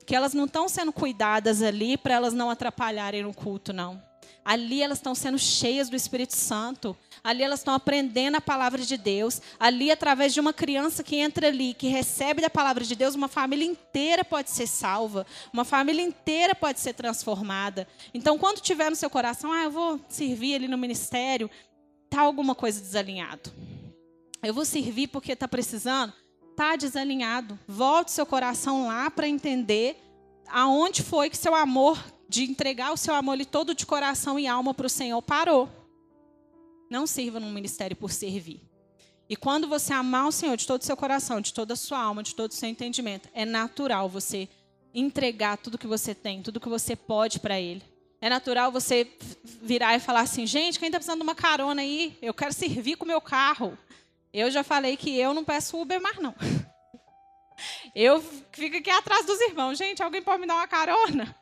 que elas não estão sendo cuidadas ali para elas não atrapalharem no culto, não. Ali elas estão sendo cheias do Espírito Santo. Ali elas estão aprendendo a palavra de Deus. Ali, através de uma criança que entra ali, que recebe da palavra de Deus, uma família inteira pode ser salva. Uma família inteira pode ser transformada. Então, quando tiver no seu coração, ah, eu vou servir ali no ministério, está alguma coisa desalinhado. Eu vou servir porque está precisando, está desalinhado. Volte seu coração lá para entender aonde foi que seu amor de entregar o seu amor todo de coração e alma para o Senhor parou. Não sirva num ministério por servir. E quando você amar o Senhor de todo o seu coração, de toda a sua alma, de todo o seu entendimento, é natural você entregar tudo que você tem, tudo que você pode para Ele. É natural você virar e falar assim, gente, quem está precisando de uma carona aí? Eu quero servir com o meu carro. Eu já falei que eu não peço Uber mais, não. Eu fico aqui atrás dos irmãos. Gente, alguém pode me dar uma carona?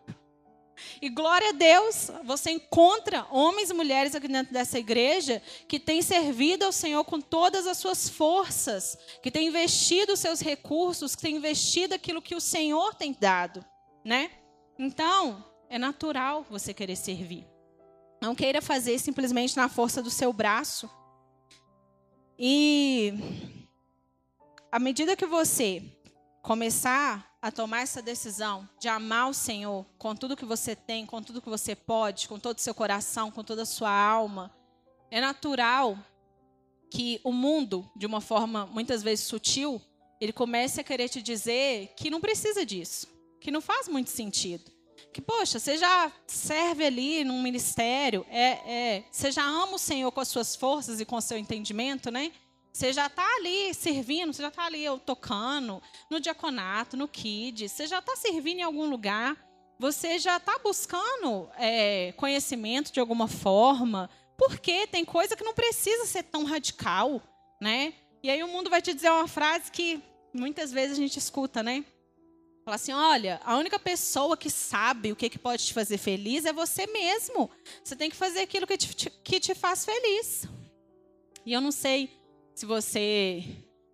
E glória a Deus, você encontra homens e mulheres aqui dentro dessa igreja que têm servido ao Senhor com todas as suas forças, que têm investido os seus recursos, que têm investido aquilo que o Senhor tem dado, né? Então, é natural você querer servir. Não queira fazer simplesmente na força do seu braço. E à medida que você começar a tomar essa decisão de amar o Senhor com tudo que você tem, com tudo que você pode, com todo o seu coração, com toda a sua alma, é natural que o mundo, de uma forma muitas vezes sutil, ele comece a querer te dizer que não precisa disso, que não faz muito sentido. Que, poxa, você já serve ali num ministério, é, é, você já ama o Senhor com as suas forças e com o seu entendimento, né? Você já está ali servindo, você já está ali tocando, no diaconato, no kids, você já está servindo em algum lugar, você já está buscando é, conhecimento de alguma forma, porque tem coisa que não precisa ser tão radical, né? E aí o mundo vai te dizer uma frase que muitas vezes a gente escuta, né? Fala assim: olha, a única pessoa que sabe o que, que pode te fazer feliz é você mesmo. Você tem que fazer aquilo que te, que te faz feliz. E eu não sei se você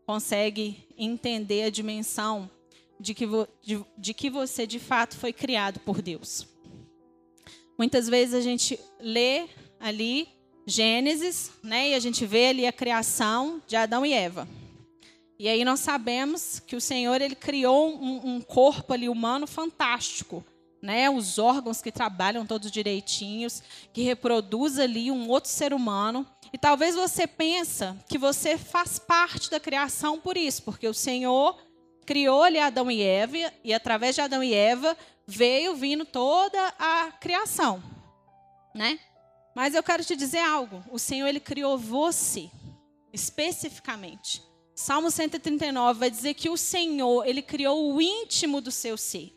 consegue entender a dimensão de que, de, de que você de fato foi criado por Deus. Muitas vezes a gente lê ali Gênesis, né, e a gente vê ali a criação de Adão e Eva. E aí nós sabemos que o Senhor ele criou um, um corpo ali humano fantástico, né? Os órgãos que trabalham todos direitinhos, que reproduz ali um outro ser humano. E talvez você pensa que você faz parte da criação por isso, porque o Senhor criou ali Adão e Eva e através de Adão e Eva veio vindo toda a criação, né? Mas eu quero te dizer algo, o Senhor ele criou você especificamente. Salmo 139 vai dizer que o Senhor, ele criou o íntimo do seu ser.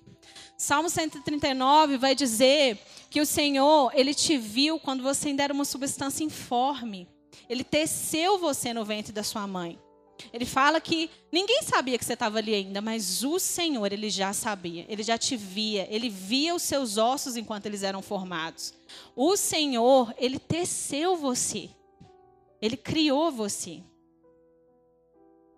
Salmo 139 vai dizer que o Senhor, ele te viu quando você ainda era uma substância informe. Ele teceu você no ventre da sua mãe. Ele fala que ninguém sabia que você estava ali ainda, mas o Senhor, ele já sabia, ele já te via, ele via os seus ossos enquanto eles eram formados. O Senhor, ele teceu você, ele criou você.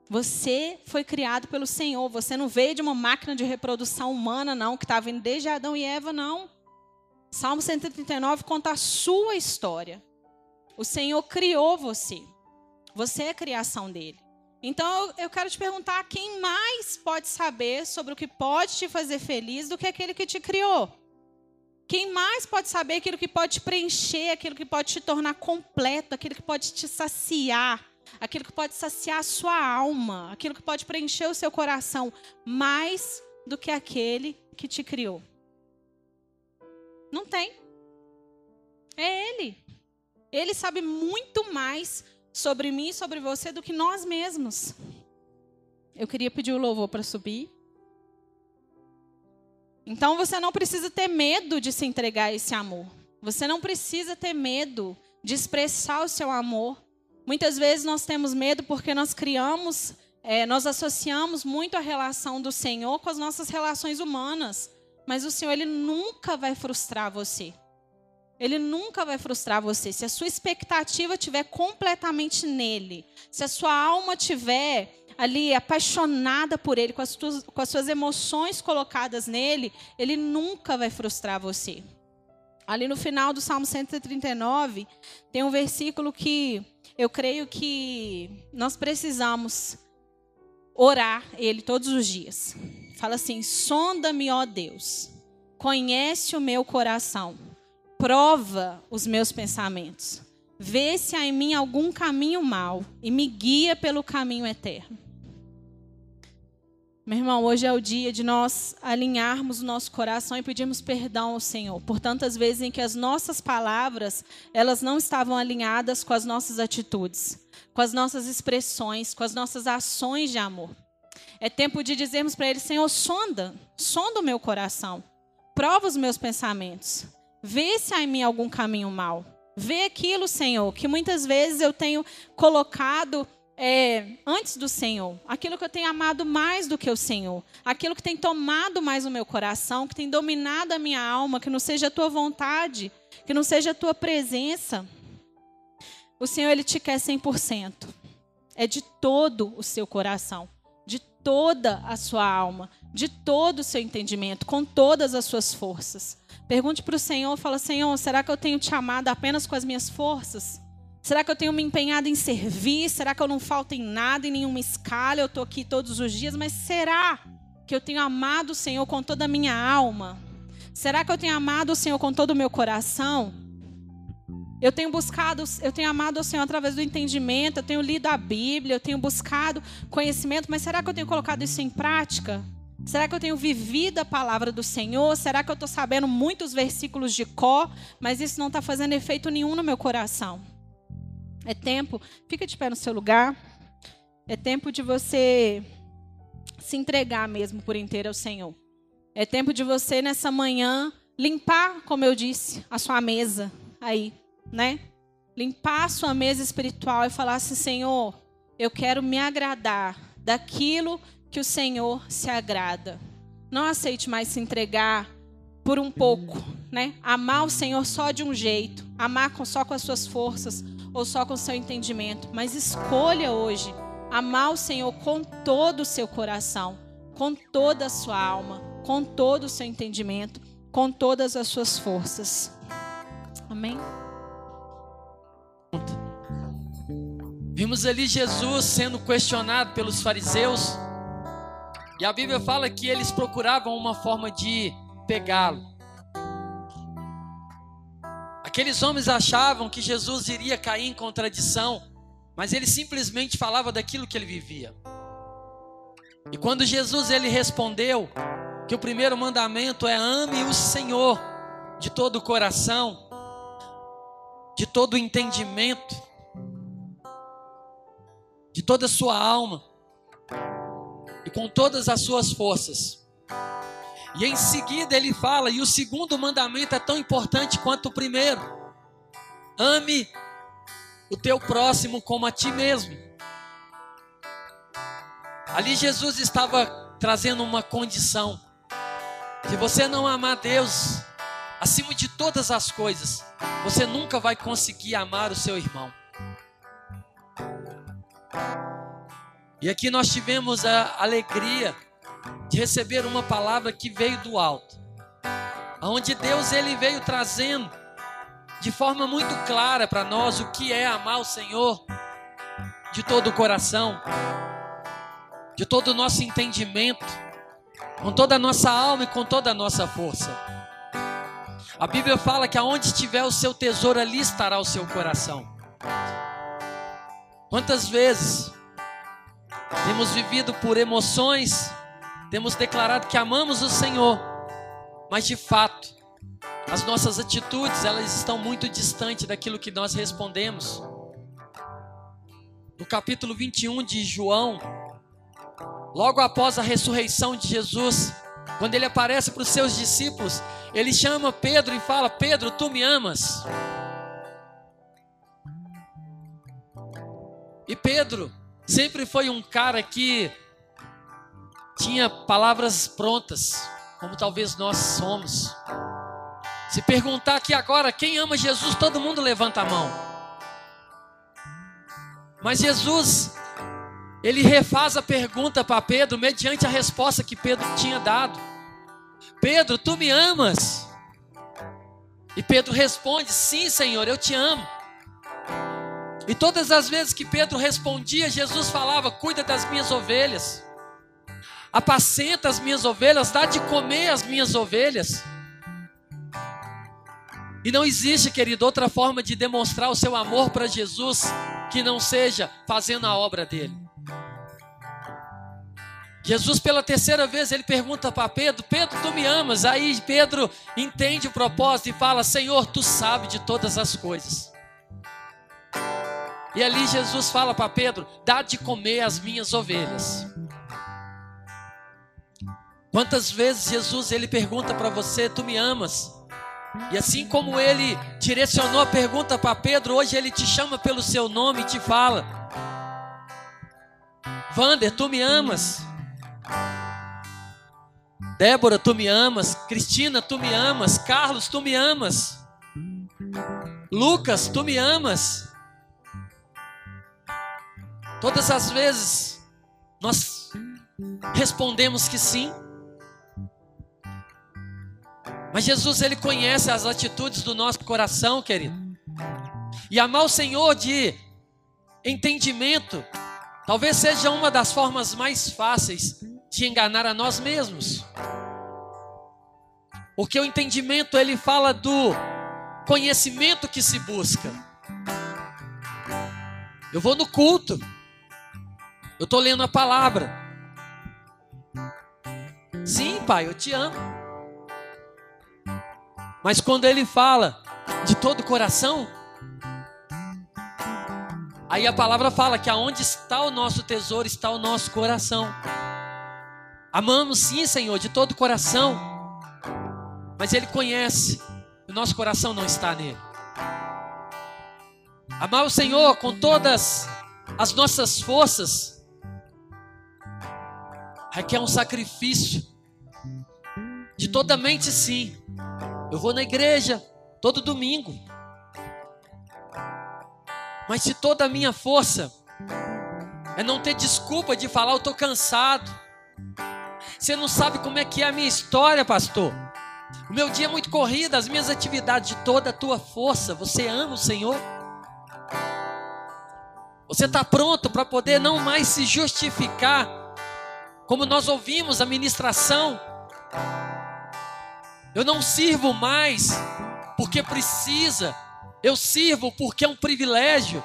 Você foi criado pelo Senhor. Você não veio de uma máquina de reprodução humana, não, que está vindo desde Adão e Eva, não. Salmo 139 conta a sua história. O Senhor criou você. Você é a criação dele. Então eu quero te perguntar: quem mais pode saber sobre o que pode te fazer feliz do que aquele que te criou? Quem mais pode saber aquilo que pode te preencher, aquilo que pode te tornar completo, aquilo que pode te saciar? Aquilo que pode saciar a sua alma, aquilo que pode preencher o seu coração, mais do que aquele que te criou. Não tem. É Ele. Ele sabe muito mais sobre mim e sobre você do que nós mesmos. Eu queria pedir o louvor para subir. Então você não precisa ter medo de se entregar a esse amor. Você não precisa ter medo de expressar o seu amor Muitas vezes nós temos medo porque nós criamos, é, nós associamos muito a relação do Senhor com as nossas relações humanas. Mas o Senhor, Ele nunca vai frustrar você. Ele nunca vai frustrar você. Se a sua expectativa estiver completamente nele, se a sua alma estiver ali apaixonada por ele, com as, tuas, com as suas emoções colocadas nele, ele nunca vai frustrar você. Ali no final do Salmo 139, tem um versículo que eu creio que nós precisamos orar ele todos os dias. Fala assim: sonda-me, ó Deus, conhece o meu coração, prova os meus pensamentos, vê se há em mim algum caminho mau e me guia pelo caminho eterno. Meu irmão, hoje é o dia de nós alinharmos o nosso coração e pedirmos perdão ao Senhor por tantas vezes em que as nossas palavras, elas não estavam alinhadas com as nossas atitudes, com as nossas expressões, com as nossas ações de amor. É tempo de dizermos para ele, Senhor, sonda, sonda o meu coração, prova os meus pensamentos, vê se há em mim algum caminho mau. Vê aquilo, Senhor, que muitas vezes eu tenho colocado é, antes do Senhor, aquilo que eu tenho amado mais do que o Senhor, aquilo que tem tomado mais o meu coração, que tem dominado a minha alma, que não seja a tua vontade, que não seja a tua presença. O Senhor, Ele te quer 100%. É de todo o seu coração, de toda a sua alma, de todo o seu entendimento, com todas as suas forças. Pergunte para o Senhor, fala, Senhor, será que eu tenho te amado apenas com as minhas forças? Será que eu tenho me empenhado em servir? Será que eu não falto em nada, em nenhuma escala? Eu estou aqui todos os dias, mas será? que eu tenho amado o Senhor com toda a minha alma? Será que eu tenho amado o Senhor com todo o meu coração? Eu tenho buscado, eu tenho amado o Senhor através do entendimento, eu tenho lido a Bíblia, eu tenho buscado conhecimento, mas será que eu tenho colocado isso em prática? Será que eu tenho vivido a palavra do Senhor? Será que eu estou sabendo muitos versículos de có, mas isso não está fazendo efeito nenhum no meu coração? É tempo, fica de pé no seu lugar. É tempo de você se entregar mesmo por inteiro ao Senhor. É tempo de você nessa manhã limpar, como eu disse, a sua mesa aí né? Limpar a sua mesa espiritual e falar assim: Senhor, eu quero me agradar daquilo que o Senhor se agrada. Não aceite mais se entregar por um pouco, né? Amar o Senhor só de um jeito, amar só com as suas forças ou só com seu entendimento, mas escolha hoje amar o Senhor com todo o seu coração, com toda a sua alma, com todo o seu entendimento, com todas as suas forças. Amém. Vimos ali Jesus sendo questionado pelos fariseus. E a Bíblia fala que eles procuravam uma forma de pegá-lo. Aqueles homens achavam que Jesus iria cair em contradição, mas ele simplesmente falava daquilo que ele vivia. E quando Jesus ele respondeu que o primeiro mandamento é ame o Senhor de todo o coração, de todo o entendimento, de toda a sua alma e com todas as suas forças. E em seguida ele fala, e o segundo mandamento é tão importante quanto o primeiro: ame o teu próximo como a ti mesmo. Ali Jesus estava trazendo uma condição. Se você não amar Deus acima de todas as coisas, você nunca vai conseguir amar o seu irmão. E aqui nós tivemos a alegria de receber uma palavra que veio do alto. Onde Deus ele veio trazendo de forma muito clara para nós o que é amar o Senhor de todo o coração, de todo o nosso entendimento, com toda a nossa alma e com toda a nossa força. A Bíblia fala que aonde estiver o seu tesouro, ali estará o seu coração. Quantas vezes temos vivido por emoções, temos declarado que amamos o Senhor, mas de fato, as nossas atitudes, elas estão muito distantes daquilo que nós respondemos. No capítulo 21 de João, logo após a ressurreição de Jesus, quando ele aparece para os seus discípulos, ele chama Pedro e fala: Pedro, tu me amas? E Pedro sempre foi um cara que tinha palavras prontas, como talvez nós somos. Se perguntar aqui agora quem ama Jesus, todo mundo levanta a mão. Mas Jesus, ele refaz a pergunta para Pedro mediante a resposta que Pedro tinha dado. Pedro, tu me amas? E Pedro responde: Sim, Senhor, eu te amo. E todas as vezes que Pedro respondia, Jesus falava: Cuida das minhas ovelhas, apacenta as minhas ovelhas, dá de comer as minhas ovelhas. E não existe, querido, outra forma de demonstrar o seu amor para Jesus que não seja fazendo a obra dele. Jesus, pela terceira vez, ele pergunta para Pedro: Pedro, tu me amas? Aí Pedro entende o propósito e fala: Senhor, tu sabes de todas as coisas. E ali Jesus fala para Pedro: dá de comer as minhas ovelhas. Quantas vezes Jesus ele pergunta para você: tu me amas? E assim como ele direcionou a pergunta para Pedro, hoje ele te chama pelo seu nome e te fala: Vander, tu me amas? Débora, tu me amas? Cristina, tu me amas? Carlos, tu me amas? Lucas, tu me amas? Todas as vezes nós respondemos que sim. Mas Jesus, Ele conhece as atitudes do nosso coração, querido. E amar o Senhor de entendimento, talvez seja uma das formas mais fáceis de enganar a nós mesmos. Porque o entendimento ele fala do conhecimento que se busca. Eu vou no culto. Eu estou lendo a palavra. Sim, pai, eu te amo. Mas quando ele fala de todo o coração, aí a palavra fala que aonde está o nosso tesouro está o nosso coração. Amamos sim, Senhor, de todo o coração, mas Ele conhece, o nosso coração não está nele. Amar o Senhor com todas as nossas forças requer um sacrifício de toda mente, sim. Eu vou na igreja todo domingo, mas se toda a minha força é não ter desculpa de falar, eu estou cansado. Você não sabe como é que é a minha história, pastor. O meu dia é muito corrido, as minhas atividades de toda a tua força. Você ama o Senhor? Você está pronto para poder não mais se justificar, como nós ouvimos a ministração. Eu não sirvo mais porque precisa, eu sirvo porque é um privilégio.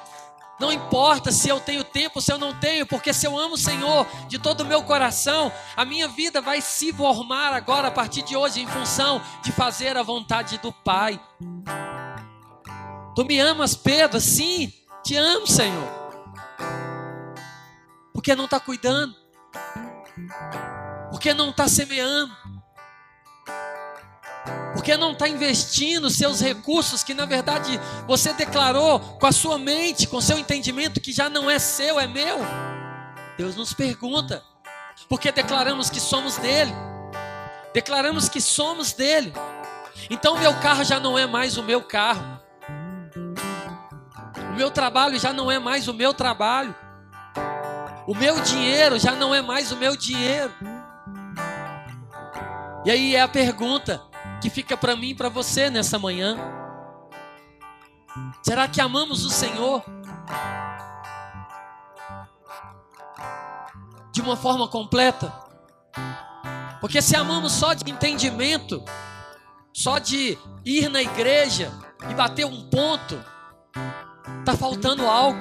Não importa se eu tenho tempo, se eu não tenho, porque se eu amo o Senhor de todo o meu coração, a minha vida vai se formar agora, a partir de hoje, em função de fazer a vontade do Pai. Tu me amas, Pedro? Sim, te amo, Senhor porque não está cuidando, porque não está semeando, porque não está investindo seus recursos que na verdade você declarou com a sua mente, com seu entendimento que já não é seu, é meu. Deus nos pergunta, porque declaramos que somos dele, declaramos que somos dele. Então meu carro já não é mais o meu carro. O meu trabalho já não é mais o meu trabalho. O meu dinheiro já não é mais o meu dinheiro. E aí é a pergunta que fica para mim e para você nessa manhã. Será que amamos o Senhor de uma forma completa? Porque se amamos só de entendimento, só de ir na igreja e bater um ponto, está faltando algo.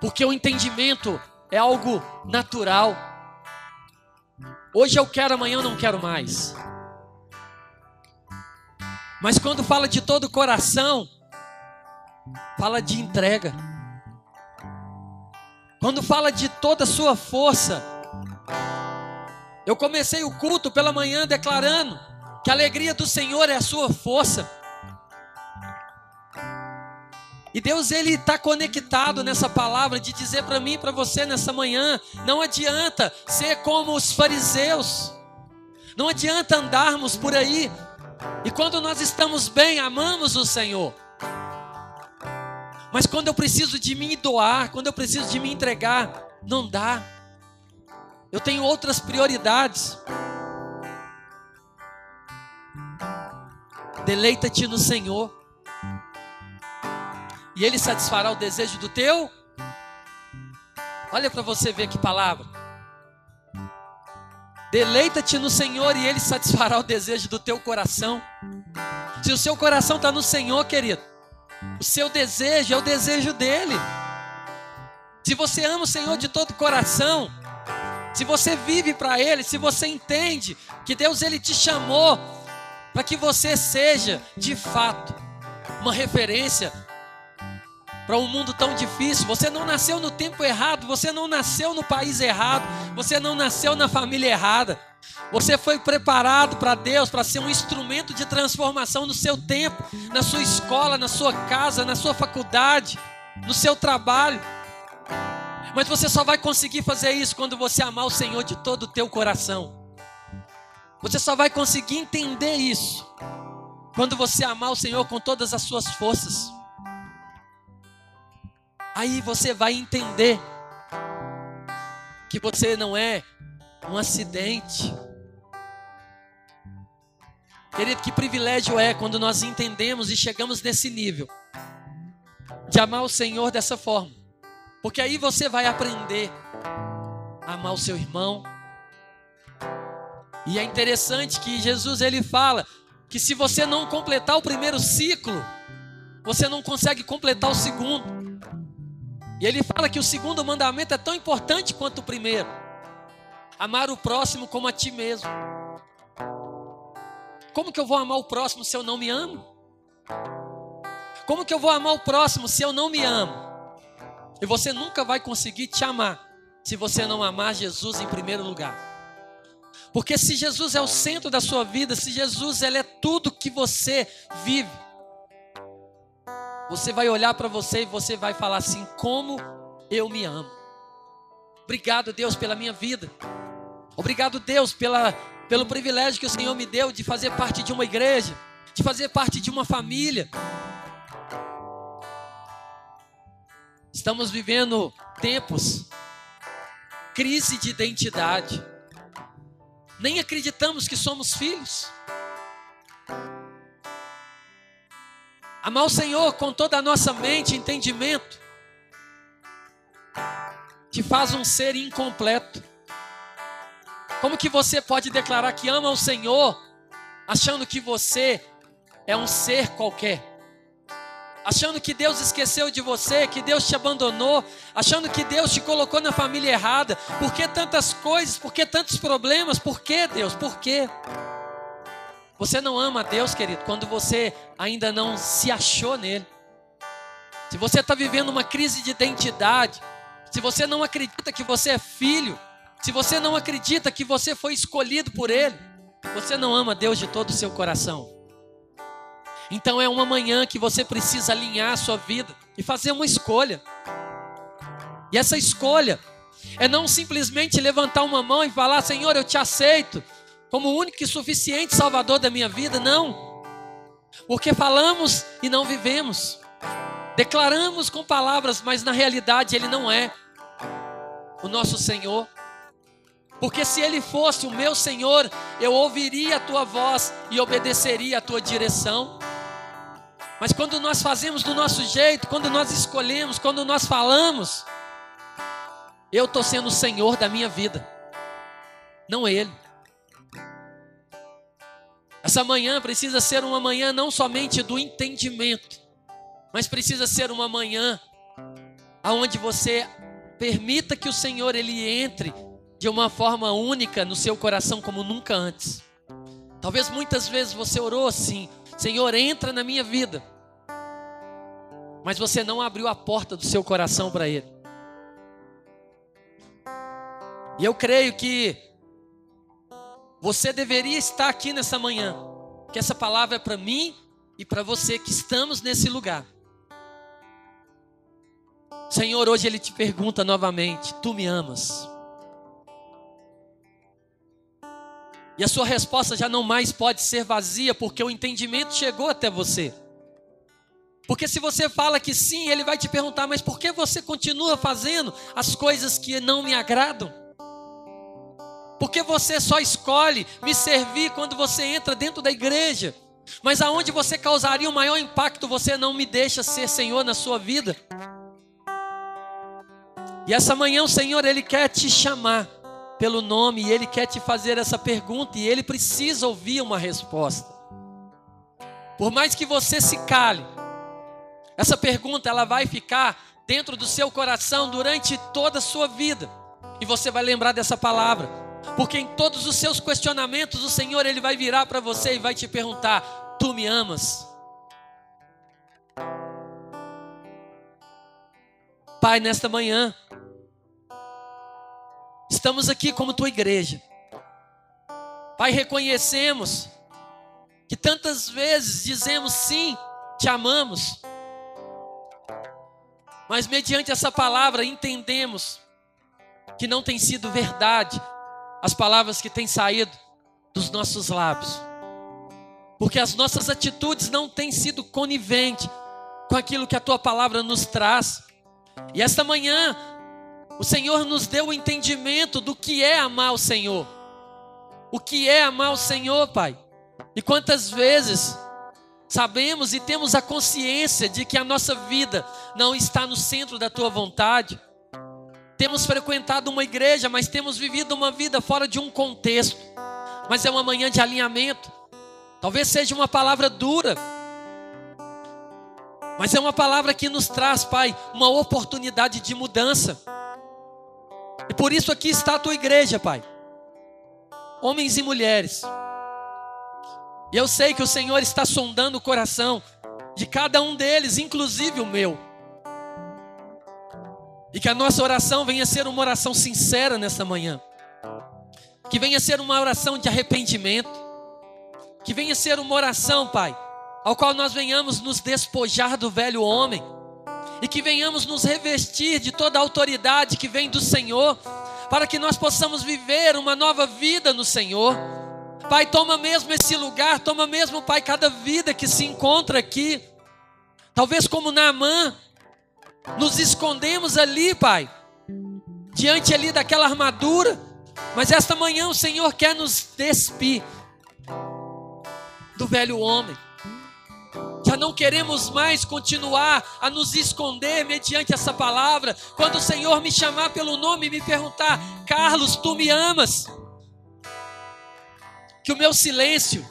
Porque o entendimento é algo natural. Hoje eu quero, amanhã eu não quero mais. Mas quando fala de todo o coração, fala de entrega. Quando fala de toda a sua força, eu comecei o culto pela manhã declarando que a alegria do Senhor é a sua força. E Deus ele está conectado nessa palavra de dizer para mim e para você nessa manhã, não adianta ser como os fariseus. Não adianta andarmos por aí e quando nós estamos bem, amamos o Senhor. Mas quando eu preciso de me doar, quando eu preciso de me entregar, não dá. Eu tenho outras prioridades. Deleita-te no Senhor e Ele satisfará o desejo do teu. Olha para você ver que palavra. Deleita-te no Senhor e Ele satisfará o desejo do teu coração. Se o seu coração está no Senhor, querido, o seu desejo é o desejo dele. Se você ama o Senhor de todo o coração, se você vive para Ele, se você entende que Deus Ele te chamou para que você seja de fato uma referência para um mundo tão difícil. Você não nasceu no tempo errado, você não nasceu no país errado, você não nasceu na família errada. Você foi preparado para Deus para ser um instrumento de transformação no seu tempo, na sua escola, na sua casa, na sua faculdade, no seu trabalho. Mas você só vai conseguir fazer isso quando você amar o Senhor de todo o teu coração. Você só vai conseguir entender isso quando você amar o Senhor com todas as suas forças. Aí você vai entender que você não é um acidente. Querido, que privilégio é quando nós entendemos e chegamos nesse nível de amar o Senhor dessa forma. Porque aí você vai aprender a amar o seu irmão. E é interessante que Jesus ele fala que se você não completar o primeiro ciclo, você não consegue completar o segundo. E ele fala que o segundo mandamento é tão importante quanto o primeiro: amar o próximo como a ti mesmo. Como que eu vou amar o próximo se eu não me amo? Como que eu vou amar o próximo se eu não me amo? E você nunca vai conseguir te amar se você não amar Jesus em primeiro lugar. Porque se Jesus é o centro da sua vida, se Jesus ele é tudo que você vive, você vai olhar para você e você vai falar assim: como eu me amo. Obrigado, Deus, pela minha vida. Obrigado, Deus, pela, pelo privilégio que o Senhor me deu de fazer parte de uma igreja, de fazer parte de uma família. Estamos vivendo tempos, crise de identidade nem acreditamos que somos filhos. Amar o Senhor com toda a nossa mente e entendimento te faz um ser incompleto. Como que você pode declarar que ama o Senhor achando que você é um ser qualquer? achando que Deus esqueceu de você, que Deus te abandonou, achando que Deus te colocou na família errada. Por que tantas coisas? Por que tantos problemas? Por que, Deus? Por quê? Você não ama a Deus, querido, quando você ainda não se achou nele. Se você está vivendo uma crise de identidade, se você não acredita que você é filho, se você não acredita que você foi escolhido por Ele, você não ama Deus de todo o seu coração. Então é uma manhã que você precisa alinhar a sua vida e fazer uma escolha. E essa escolha é não simplesmente levantar uma mão e falar: Senhor, eu te aceito como único e suficiente Salvador da minha vida. Não. Porque falamos e não vivemos. Declaramos com palavras, mas na realidade Ele não é o nosso Senhor. Porque se Ele fosse o meu Senhor, eu ouviria a tua voz e obedeceria a tua direção. Mas quando nós fazemos do nosso jeito, quando nós escolhemos, quando nós falamos, eu estou sendo o Senhor da minha vida, não Ele. Essa manhã precisa ser uma manhã não somente do entendimento, mas precisa ser uma manhã aonde você permita que o Senhor ele entre de uma forma única no seu coração como nunca antes. Talvez muitas vezes você orou assim: Senhor, entra na minha vida. Mas você não abriu a porta do seu coração para Ele. E eu creio que você deveria estar aqui nessa manhã. Que essa palavra é para mim e para você que estamos nesse lugar. Senhor, hoje Ele te pergunta novamente: Tu me amas? E a sua resposta já não mais pode ser vazia, porque o entendimento chegou até você. Porque se você fala que sim, ele vai te perguntar, mas por que você continua fazendo as coisas que não me agradam? Porque você só escolhe me servir quando você entra dentro da igreja, mas aonde você causaria o maior impacto, você não me deixa ser Senhor na sua vida. E essa manhã o Senhor, Ele quer te chamar pelo nome e Ele quer te fazer essa pergunta e Ele precisa ouvir uma resposta. Por mais que você se cale, essa pergunta ela vai ficar dentro do seu coração durante toda a sua vida. E você vai lembrar dessa palavra. Porque em todos os seus questionamentos, o Senhor ele vai virar para você e vai te perguntar: "Tu me amas?" Pai, nesta manhã, Estamos aqui como tua igreja. Pai, reconhecemos que tantas vezes dizemos sim, te amamos. Mas mediante essa palavra entendemos que não tem sido verdade as palavras que têm saído dos nossos lábios. Porque as nossas atitudes não têm sido coniventes com aquilo que a tua palavra nos traz. E esta manhã o Senhor nos deu o entendimento do que é amar o Senhor. O que é amar o Senhor, Pai. E quantas vezes sabemos e temos a consciência de que a nossa vida não está no centro da tua vontade. Temos frequentado uma igreja, mas temos vivido uma vida fora de um contexto. Mas é uma manhã de alinhamento. Talvez seja uma palavra dura, mas é uma palavra que nos traz, Pai, uma oportunidade de mudança. E por isso aqui está a tua igreja, Pai. Homens e mulheres. E eu sei que o Senhor está sondando o coração de cada um deles, inclusive o meu. E que a nossa oração venha ser uma oração sincera nessa manhã. Que venha ser uma oração de arrependimento. Que venha ser uma oração, Pai, ao qual nós venhamos nos despojar do velho homem. E que venhamos nos revestir de toda a autoridade que vem do Senhor, para que nós possamos viver uma nova vida no Senhor. Pai, toma mesmo esse lugar, toma mesmo, Pai, cada vida que se encontra aqui. Talvez como Naamã, nos escondemos ali, Pai, diante ali daquela armadura, mas esta manhã o Senhor quer nos despir do velho homem. Já não queremos mais continuar a nos esconder mediante essa palavra. Quando o Senhor me chamar pelo nome e me perguntar, Carlos, tu me amas? Que o meu silêncio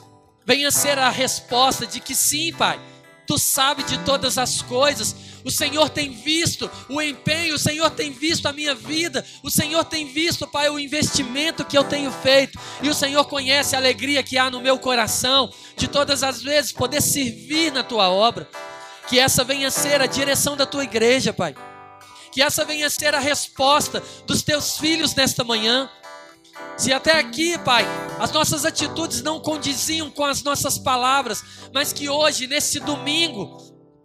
venha ser a resposta de que sim, Pai, tu sabe de todas as coisas, o Senhor tem visto o empenho, o Senhor tem visto a minha vida, o Senhor tem visto, Pai, o investimento que eu tenho feito, e o Senhor conhece a alegria que há no meu coração de todas as vezes poder servir na tua obra. Que essa venha ser a direção da tua igreja, Pai. Que essa venha ser a resposta dos teus filhos nesta manhã. Se até aqui, Pai, as nossas atitudes não condiziam com as nossas palavras, mas que hoje, nesse domingo,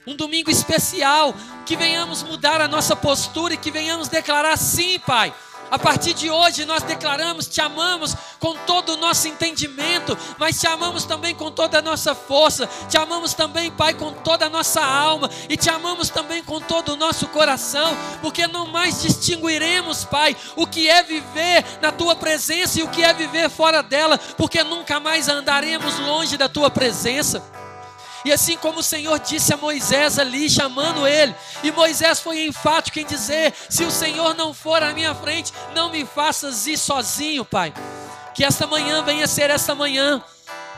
um domingo especial, que venhamos mudar a nossa postura e que venhamos declarar sim, Pai. A partir de hoje nós declaramos: te amamos com todo o nosso entendimento, mas te amamos também com toda a nossa força, te amamos também, Pai, com toda a nossa alma e te amamos também com todo o nosso coração, porque não mais distinguiremos, Pai, o que é viver na tua presença e o que é viver fora dela, porque nunca mais andaremos longe da tua presença. E assim como o Senhor disse a Moisés ali, chamando ele, e Moisés foi enfático em dizer: Se o Senhor não for à minha frente, não me faças ir sozinho, Pai. Que esta manhã venha ser esta manhã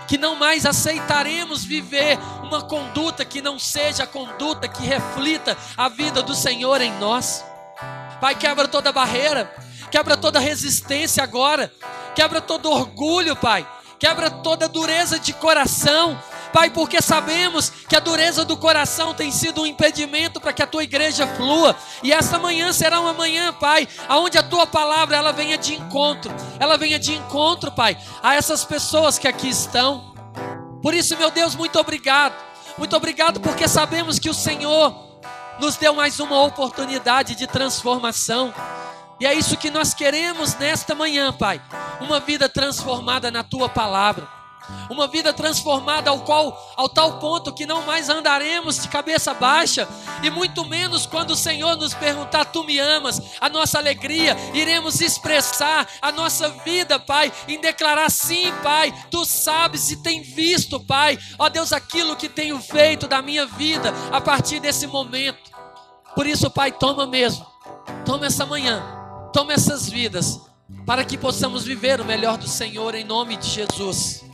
que não mais aceitaremos viver uma conduta que não seja a conduta que reflita a vida do Senhor em nós. Pai, quebra toda barreira, quebra toda resistência agora, quebra todo orgulho, Pai, quebra toda dureza de coração, Pai, porque sabemos que a dureza do coração tem sido um impedimento para que a tua igreja flua. E essa manhã será uma manhã, Pai, aonde a tua palavra ela venha de encontro. Ela venha de encontro, Pai, a essas pessoas que aqui estão. Por isso, meu Deus, muito obrigado. Muito obrigado porque sabemos que o Senhor nos deu mais uma oportunidade de transformação. E é isso que nós queremos nesta manhã, Pai. Uma vida transformada na tua palavra uma vida transformada ao qual ao tal ponto que não mais andaremos de cabeça baixa e muito menos quando o Senhor nos perguntar tu me amas, a nossa alegria, iremos expressar a nossa vida, Pai, em declarar sim, Pai, tu sabes e tem visto, Pai, ó Deus, aquilo que tenho feito da minha vida a partir desse momento. Por isso, Pai, toma mesmo. Toma essa manhã. Toma essas vidas para que possamos viver o melhor do Senhor em nome de Jesus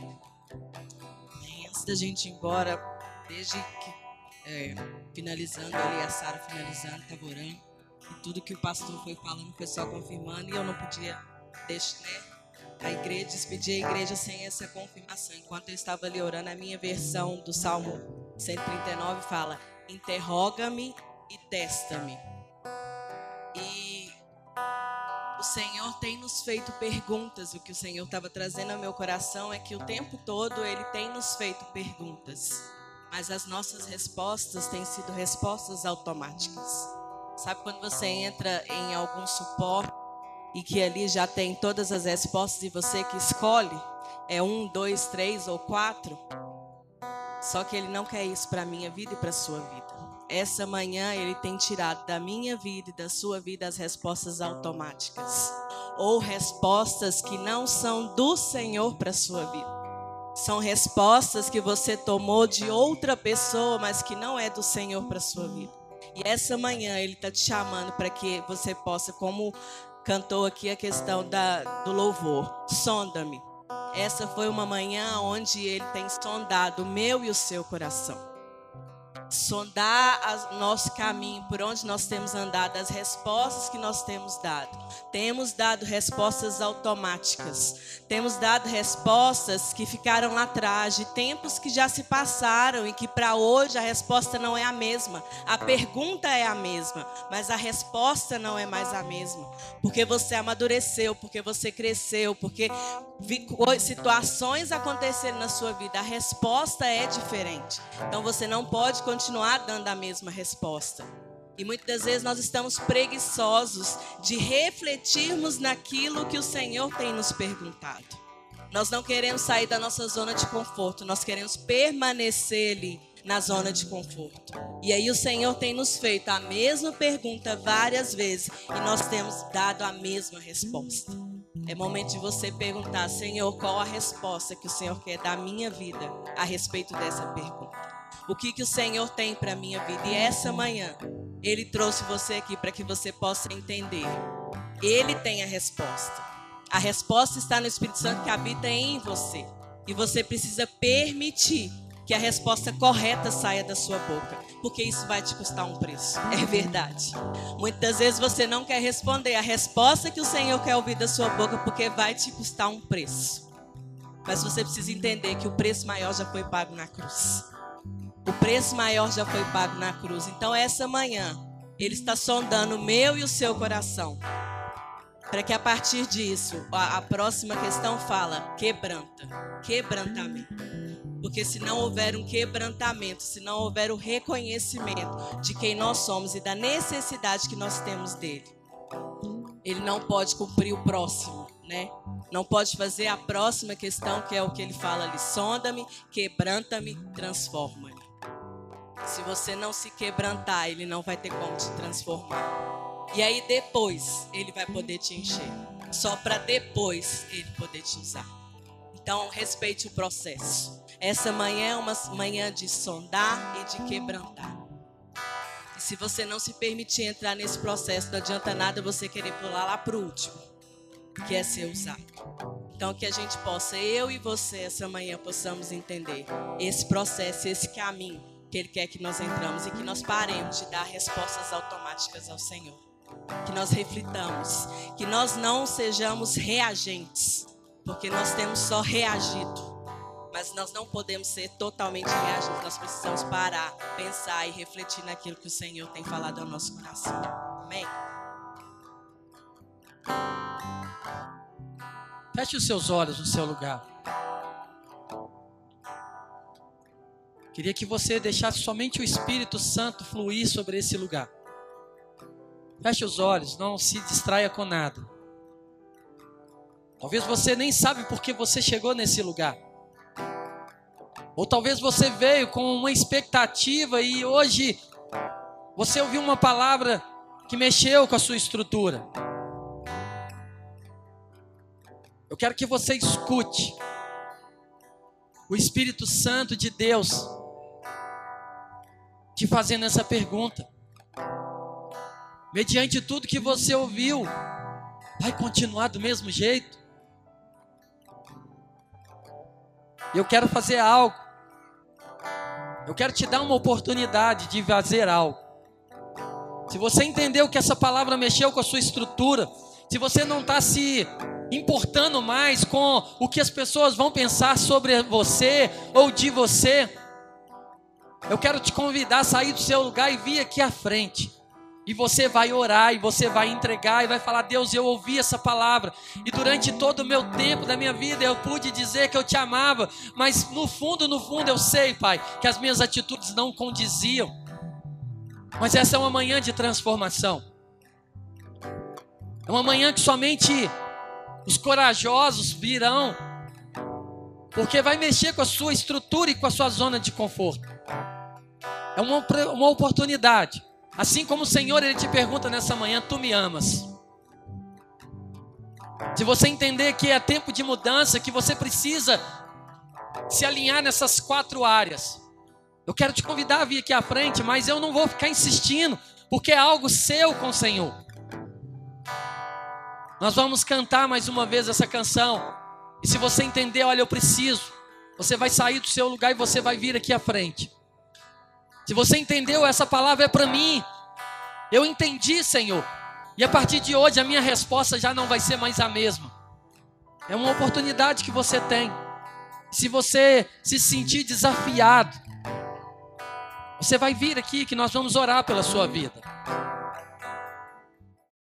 antes da gente ir embora, desde que é, finalizando ali, a Sara finalizando, estava orando, e tudo que o pastor foi falando foi só confirmando, e eu não podia deixar, né, a igreja, despedir a igreja sem essa confirmação. Enquanto eu estava ali orando, a minha versão do Salmo 139 fala: Interroga-me e testa-me. E o Senhor tem nos feito perguntas. O que o Senhor estava trazendo ao meu coração é que o tempo todo Ele tem nos feito perguntas. Mas as nossas respostas têm sido respostas automáticas. Sabe quando você entra em algum suporte e que ali já tem todas as respostas e você que escolhe? É um, dois, três ou quatro? Só que Ele não quer isso para minha vida e para a sua vida essa manhã ele tem tirado da minha vida e da sua vida as respostas automáticas ou respostas que não são do Senhor para sua vida. São respostas que você tomou de outra pessoa, mas que não é do Senhor para sua vida. E essa manhã ele está te chamando para que você possa, como cantou aqui a questão da, do louvor, sonda-me. Essa foi uma manhã onde ele tem sondado o meu e o seu coração sondar o nosso caminho, por onde nós temos andado, as respostas que nós temos dado. Temos dado respostas automáticas, temos dado respostas que ficaram lá atrás, de tempos que já se passaram e que para hoje a resposta não é a mesma. A pergunta é a mesma, mas a resposta não é mais a mesma. Porque você amadureceu, porque você cresceu, porque situações aconteceram na sua vida, a resposta é diferente. Então você não pode continuar dando a mesma resposta. E muitas vezes nós estamos preguiçosos de refletirmos naquilo que o Senhor tem nos perguntado. Nós não queremos sair da nossa zona de conforto, nós queremos permanecer ali na zona de conforto. E aí o Senhor tem nos feito a mesma pergunta várias vezes e nós temos dado a mesma resposta. É momento de você perguntar, Senhor, qual a resposta que o Senhor quer da minha vida a respeito dessa pergunta. O que, que o Senhor tem para a minha vida? E essa manhã, Ele trouxe você aqui para que você possa entender. Ele tem a resposta. A resposta está no Espírito Santo que habita em você. E você precisa permitir que a resposta correta saia da sua boca, porque isso vai te custar um preço. É verdade. Muitas vezes você não quer responder a resposta que o Senhor quer ouvir da sua boca, porque vai te custar um preço. Mas você precisa entender que o preço maior já foi pago na cruz. O preço maior já foi pago na cruz. Então, essa manhã, Ele está sondando o meu e o seu coração. Para que a partir disso, a, a próxima questão fala: quebranta, quebrantamento. Porque se não houver um quebrantamento, se não houver o reconhecimento de quem nós somos e da necessidade que nós temos dele, ele não pode cumprir o próximo, né? Não pode fazer a próxima questão, que é o que ele fala ali: sonda-me, quebranta-me, transforma-me. Se você não se quebrantar, ele não vai ter como te transformar. E aí depois ele vai poder te encher. Só para depois ele poder te usar. Então respeite o processo. Essa manhã é uma manhã de sondar e de quebrantar. E se você não se permitir entrar nesse processo, não adianta nada você querer pular lá para o último, que é ser usado. Então, que a gente possa, eu e você, essa manhã, possamos entender esse processo, esse caminho que Ele quer que nós entramos e que nós paremos de dar respostas automáticas ao Senhor. Que nós reflitamos, que nós não sejamos reagentes, porque nós temos só reagido mas nós não podemos ser totalmente reagentes. Nós precisamos parar, pensar e refletir naquilo que o Senhor tem falado ao nosso coração. Amém? Feche os seus olhos no seu lugar. Queria que você deixasse somente o Espírito Santo fluir sobre esse lugar. Feche os olhos, não se distraia com nada. Talvez você nem sabe por que você chegou nesse lugar. Ou talvez você veio com uma expectativa e hoje você ouviu uma palavra que mexeu com a sua estrutura. Eu quero que você escute o Espírito Santo de Deus te fazendo essa pergunta. Mediante tudo que você ouviu, vai continuar do mesmo jeito? Eu quero fazer algo eu quero te dar uma oportunidade de fazer algo. Se você entendeu que essa palavra mexeu com a sua estrutura, se você não está se importando mais com o que as pessoas vão pensar sobre você ou de você, eu quero te convidar a sair do seu lugar e vir aqui à frente. E você vai orar, e você vai entregar, e vai falar: Deus, eu ouvi essa palavra, e durante todo o meu tempo da minha vida eu pude dizer que eu te amava, mas no fundo, no fundo eu sei, Pai, que as minhas atitudes não condiziam. Mas essa é uma manhã de transformação, é uma manhã que somente os corajosos virão, porque vai mexer com a sua estrutura e com a sua zona de conforto. É uma, uma oportunidade Assim como o Senhor ele te pergunta nessa manhã, tu me amas? Se você entender que é tempo de mudança, que você precisa se alinhar nessas quatro áreas. Eu quero te convidar a vir aqui à frente, mas eu não vou ficar insistindo, porque é algo seu com o Senhor. Nós vamos cantar mais uma vez essa canção. E se você entender, olha, eu preciso, você vai sair do seu lugar e você vai vir aqui à frente. Se você entendeu, essa palavra é para mim. Eu entendi, Senhor. E a partir de hoje a minha resposta já não vai ser mais a mesma. É uma oportunidade que você tem. Se você se sentir desafiado, você vai vir aqui que nós vamos orar pela sua vida.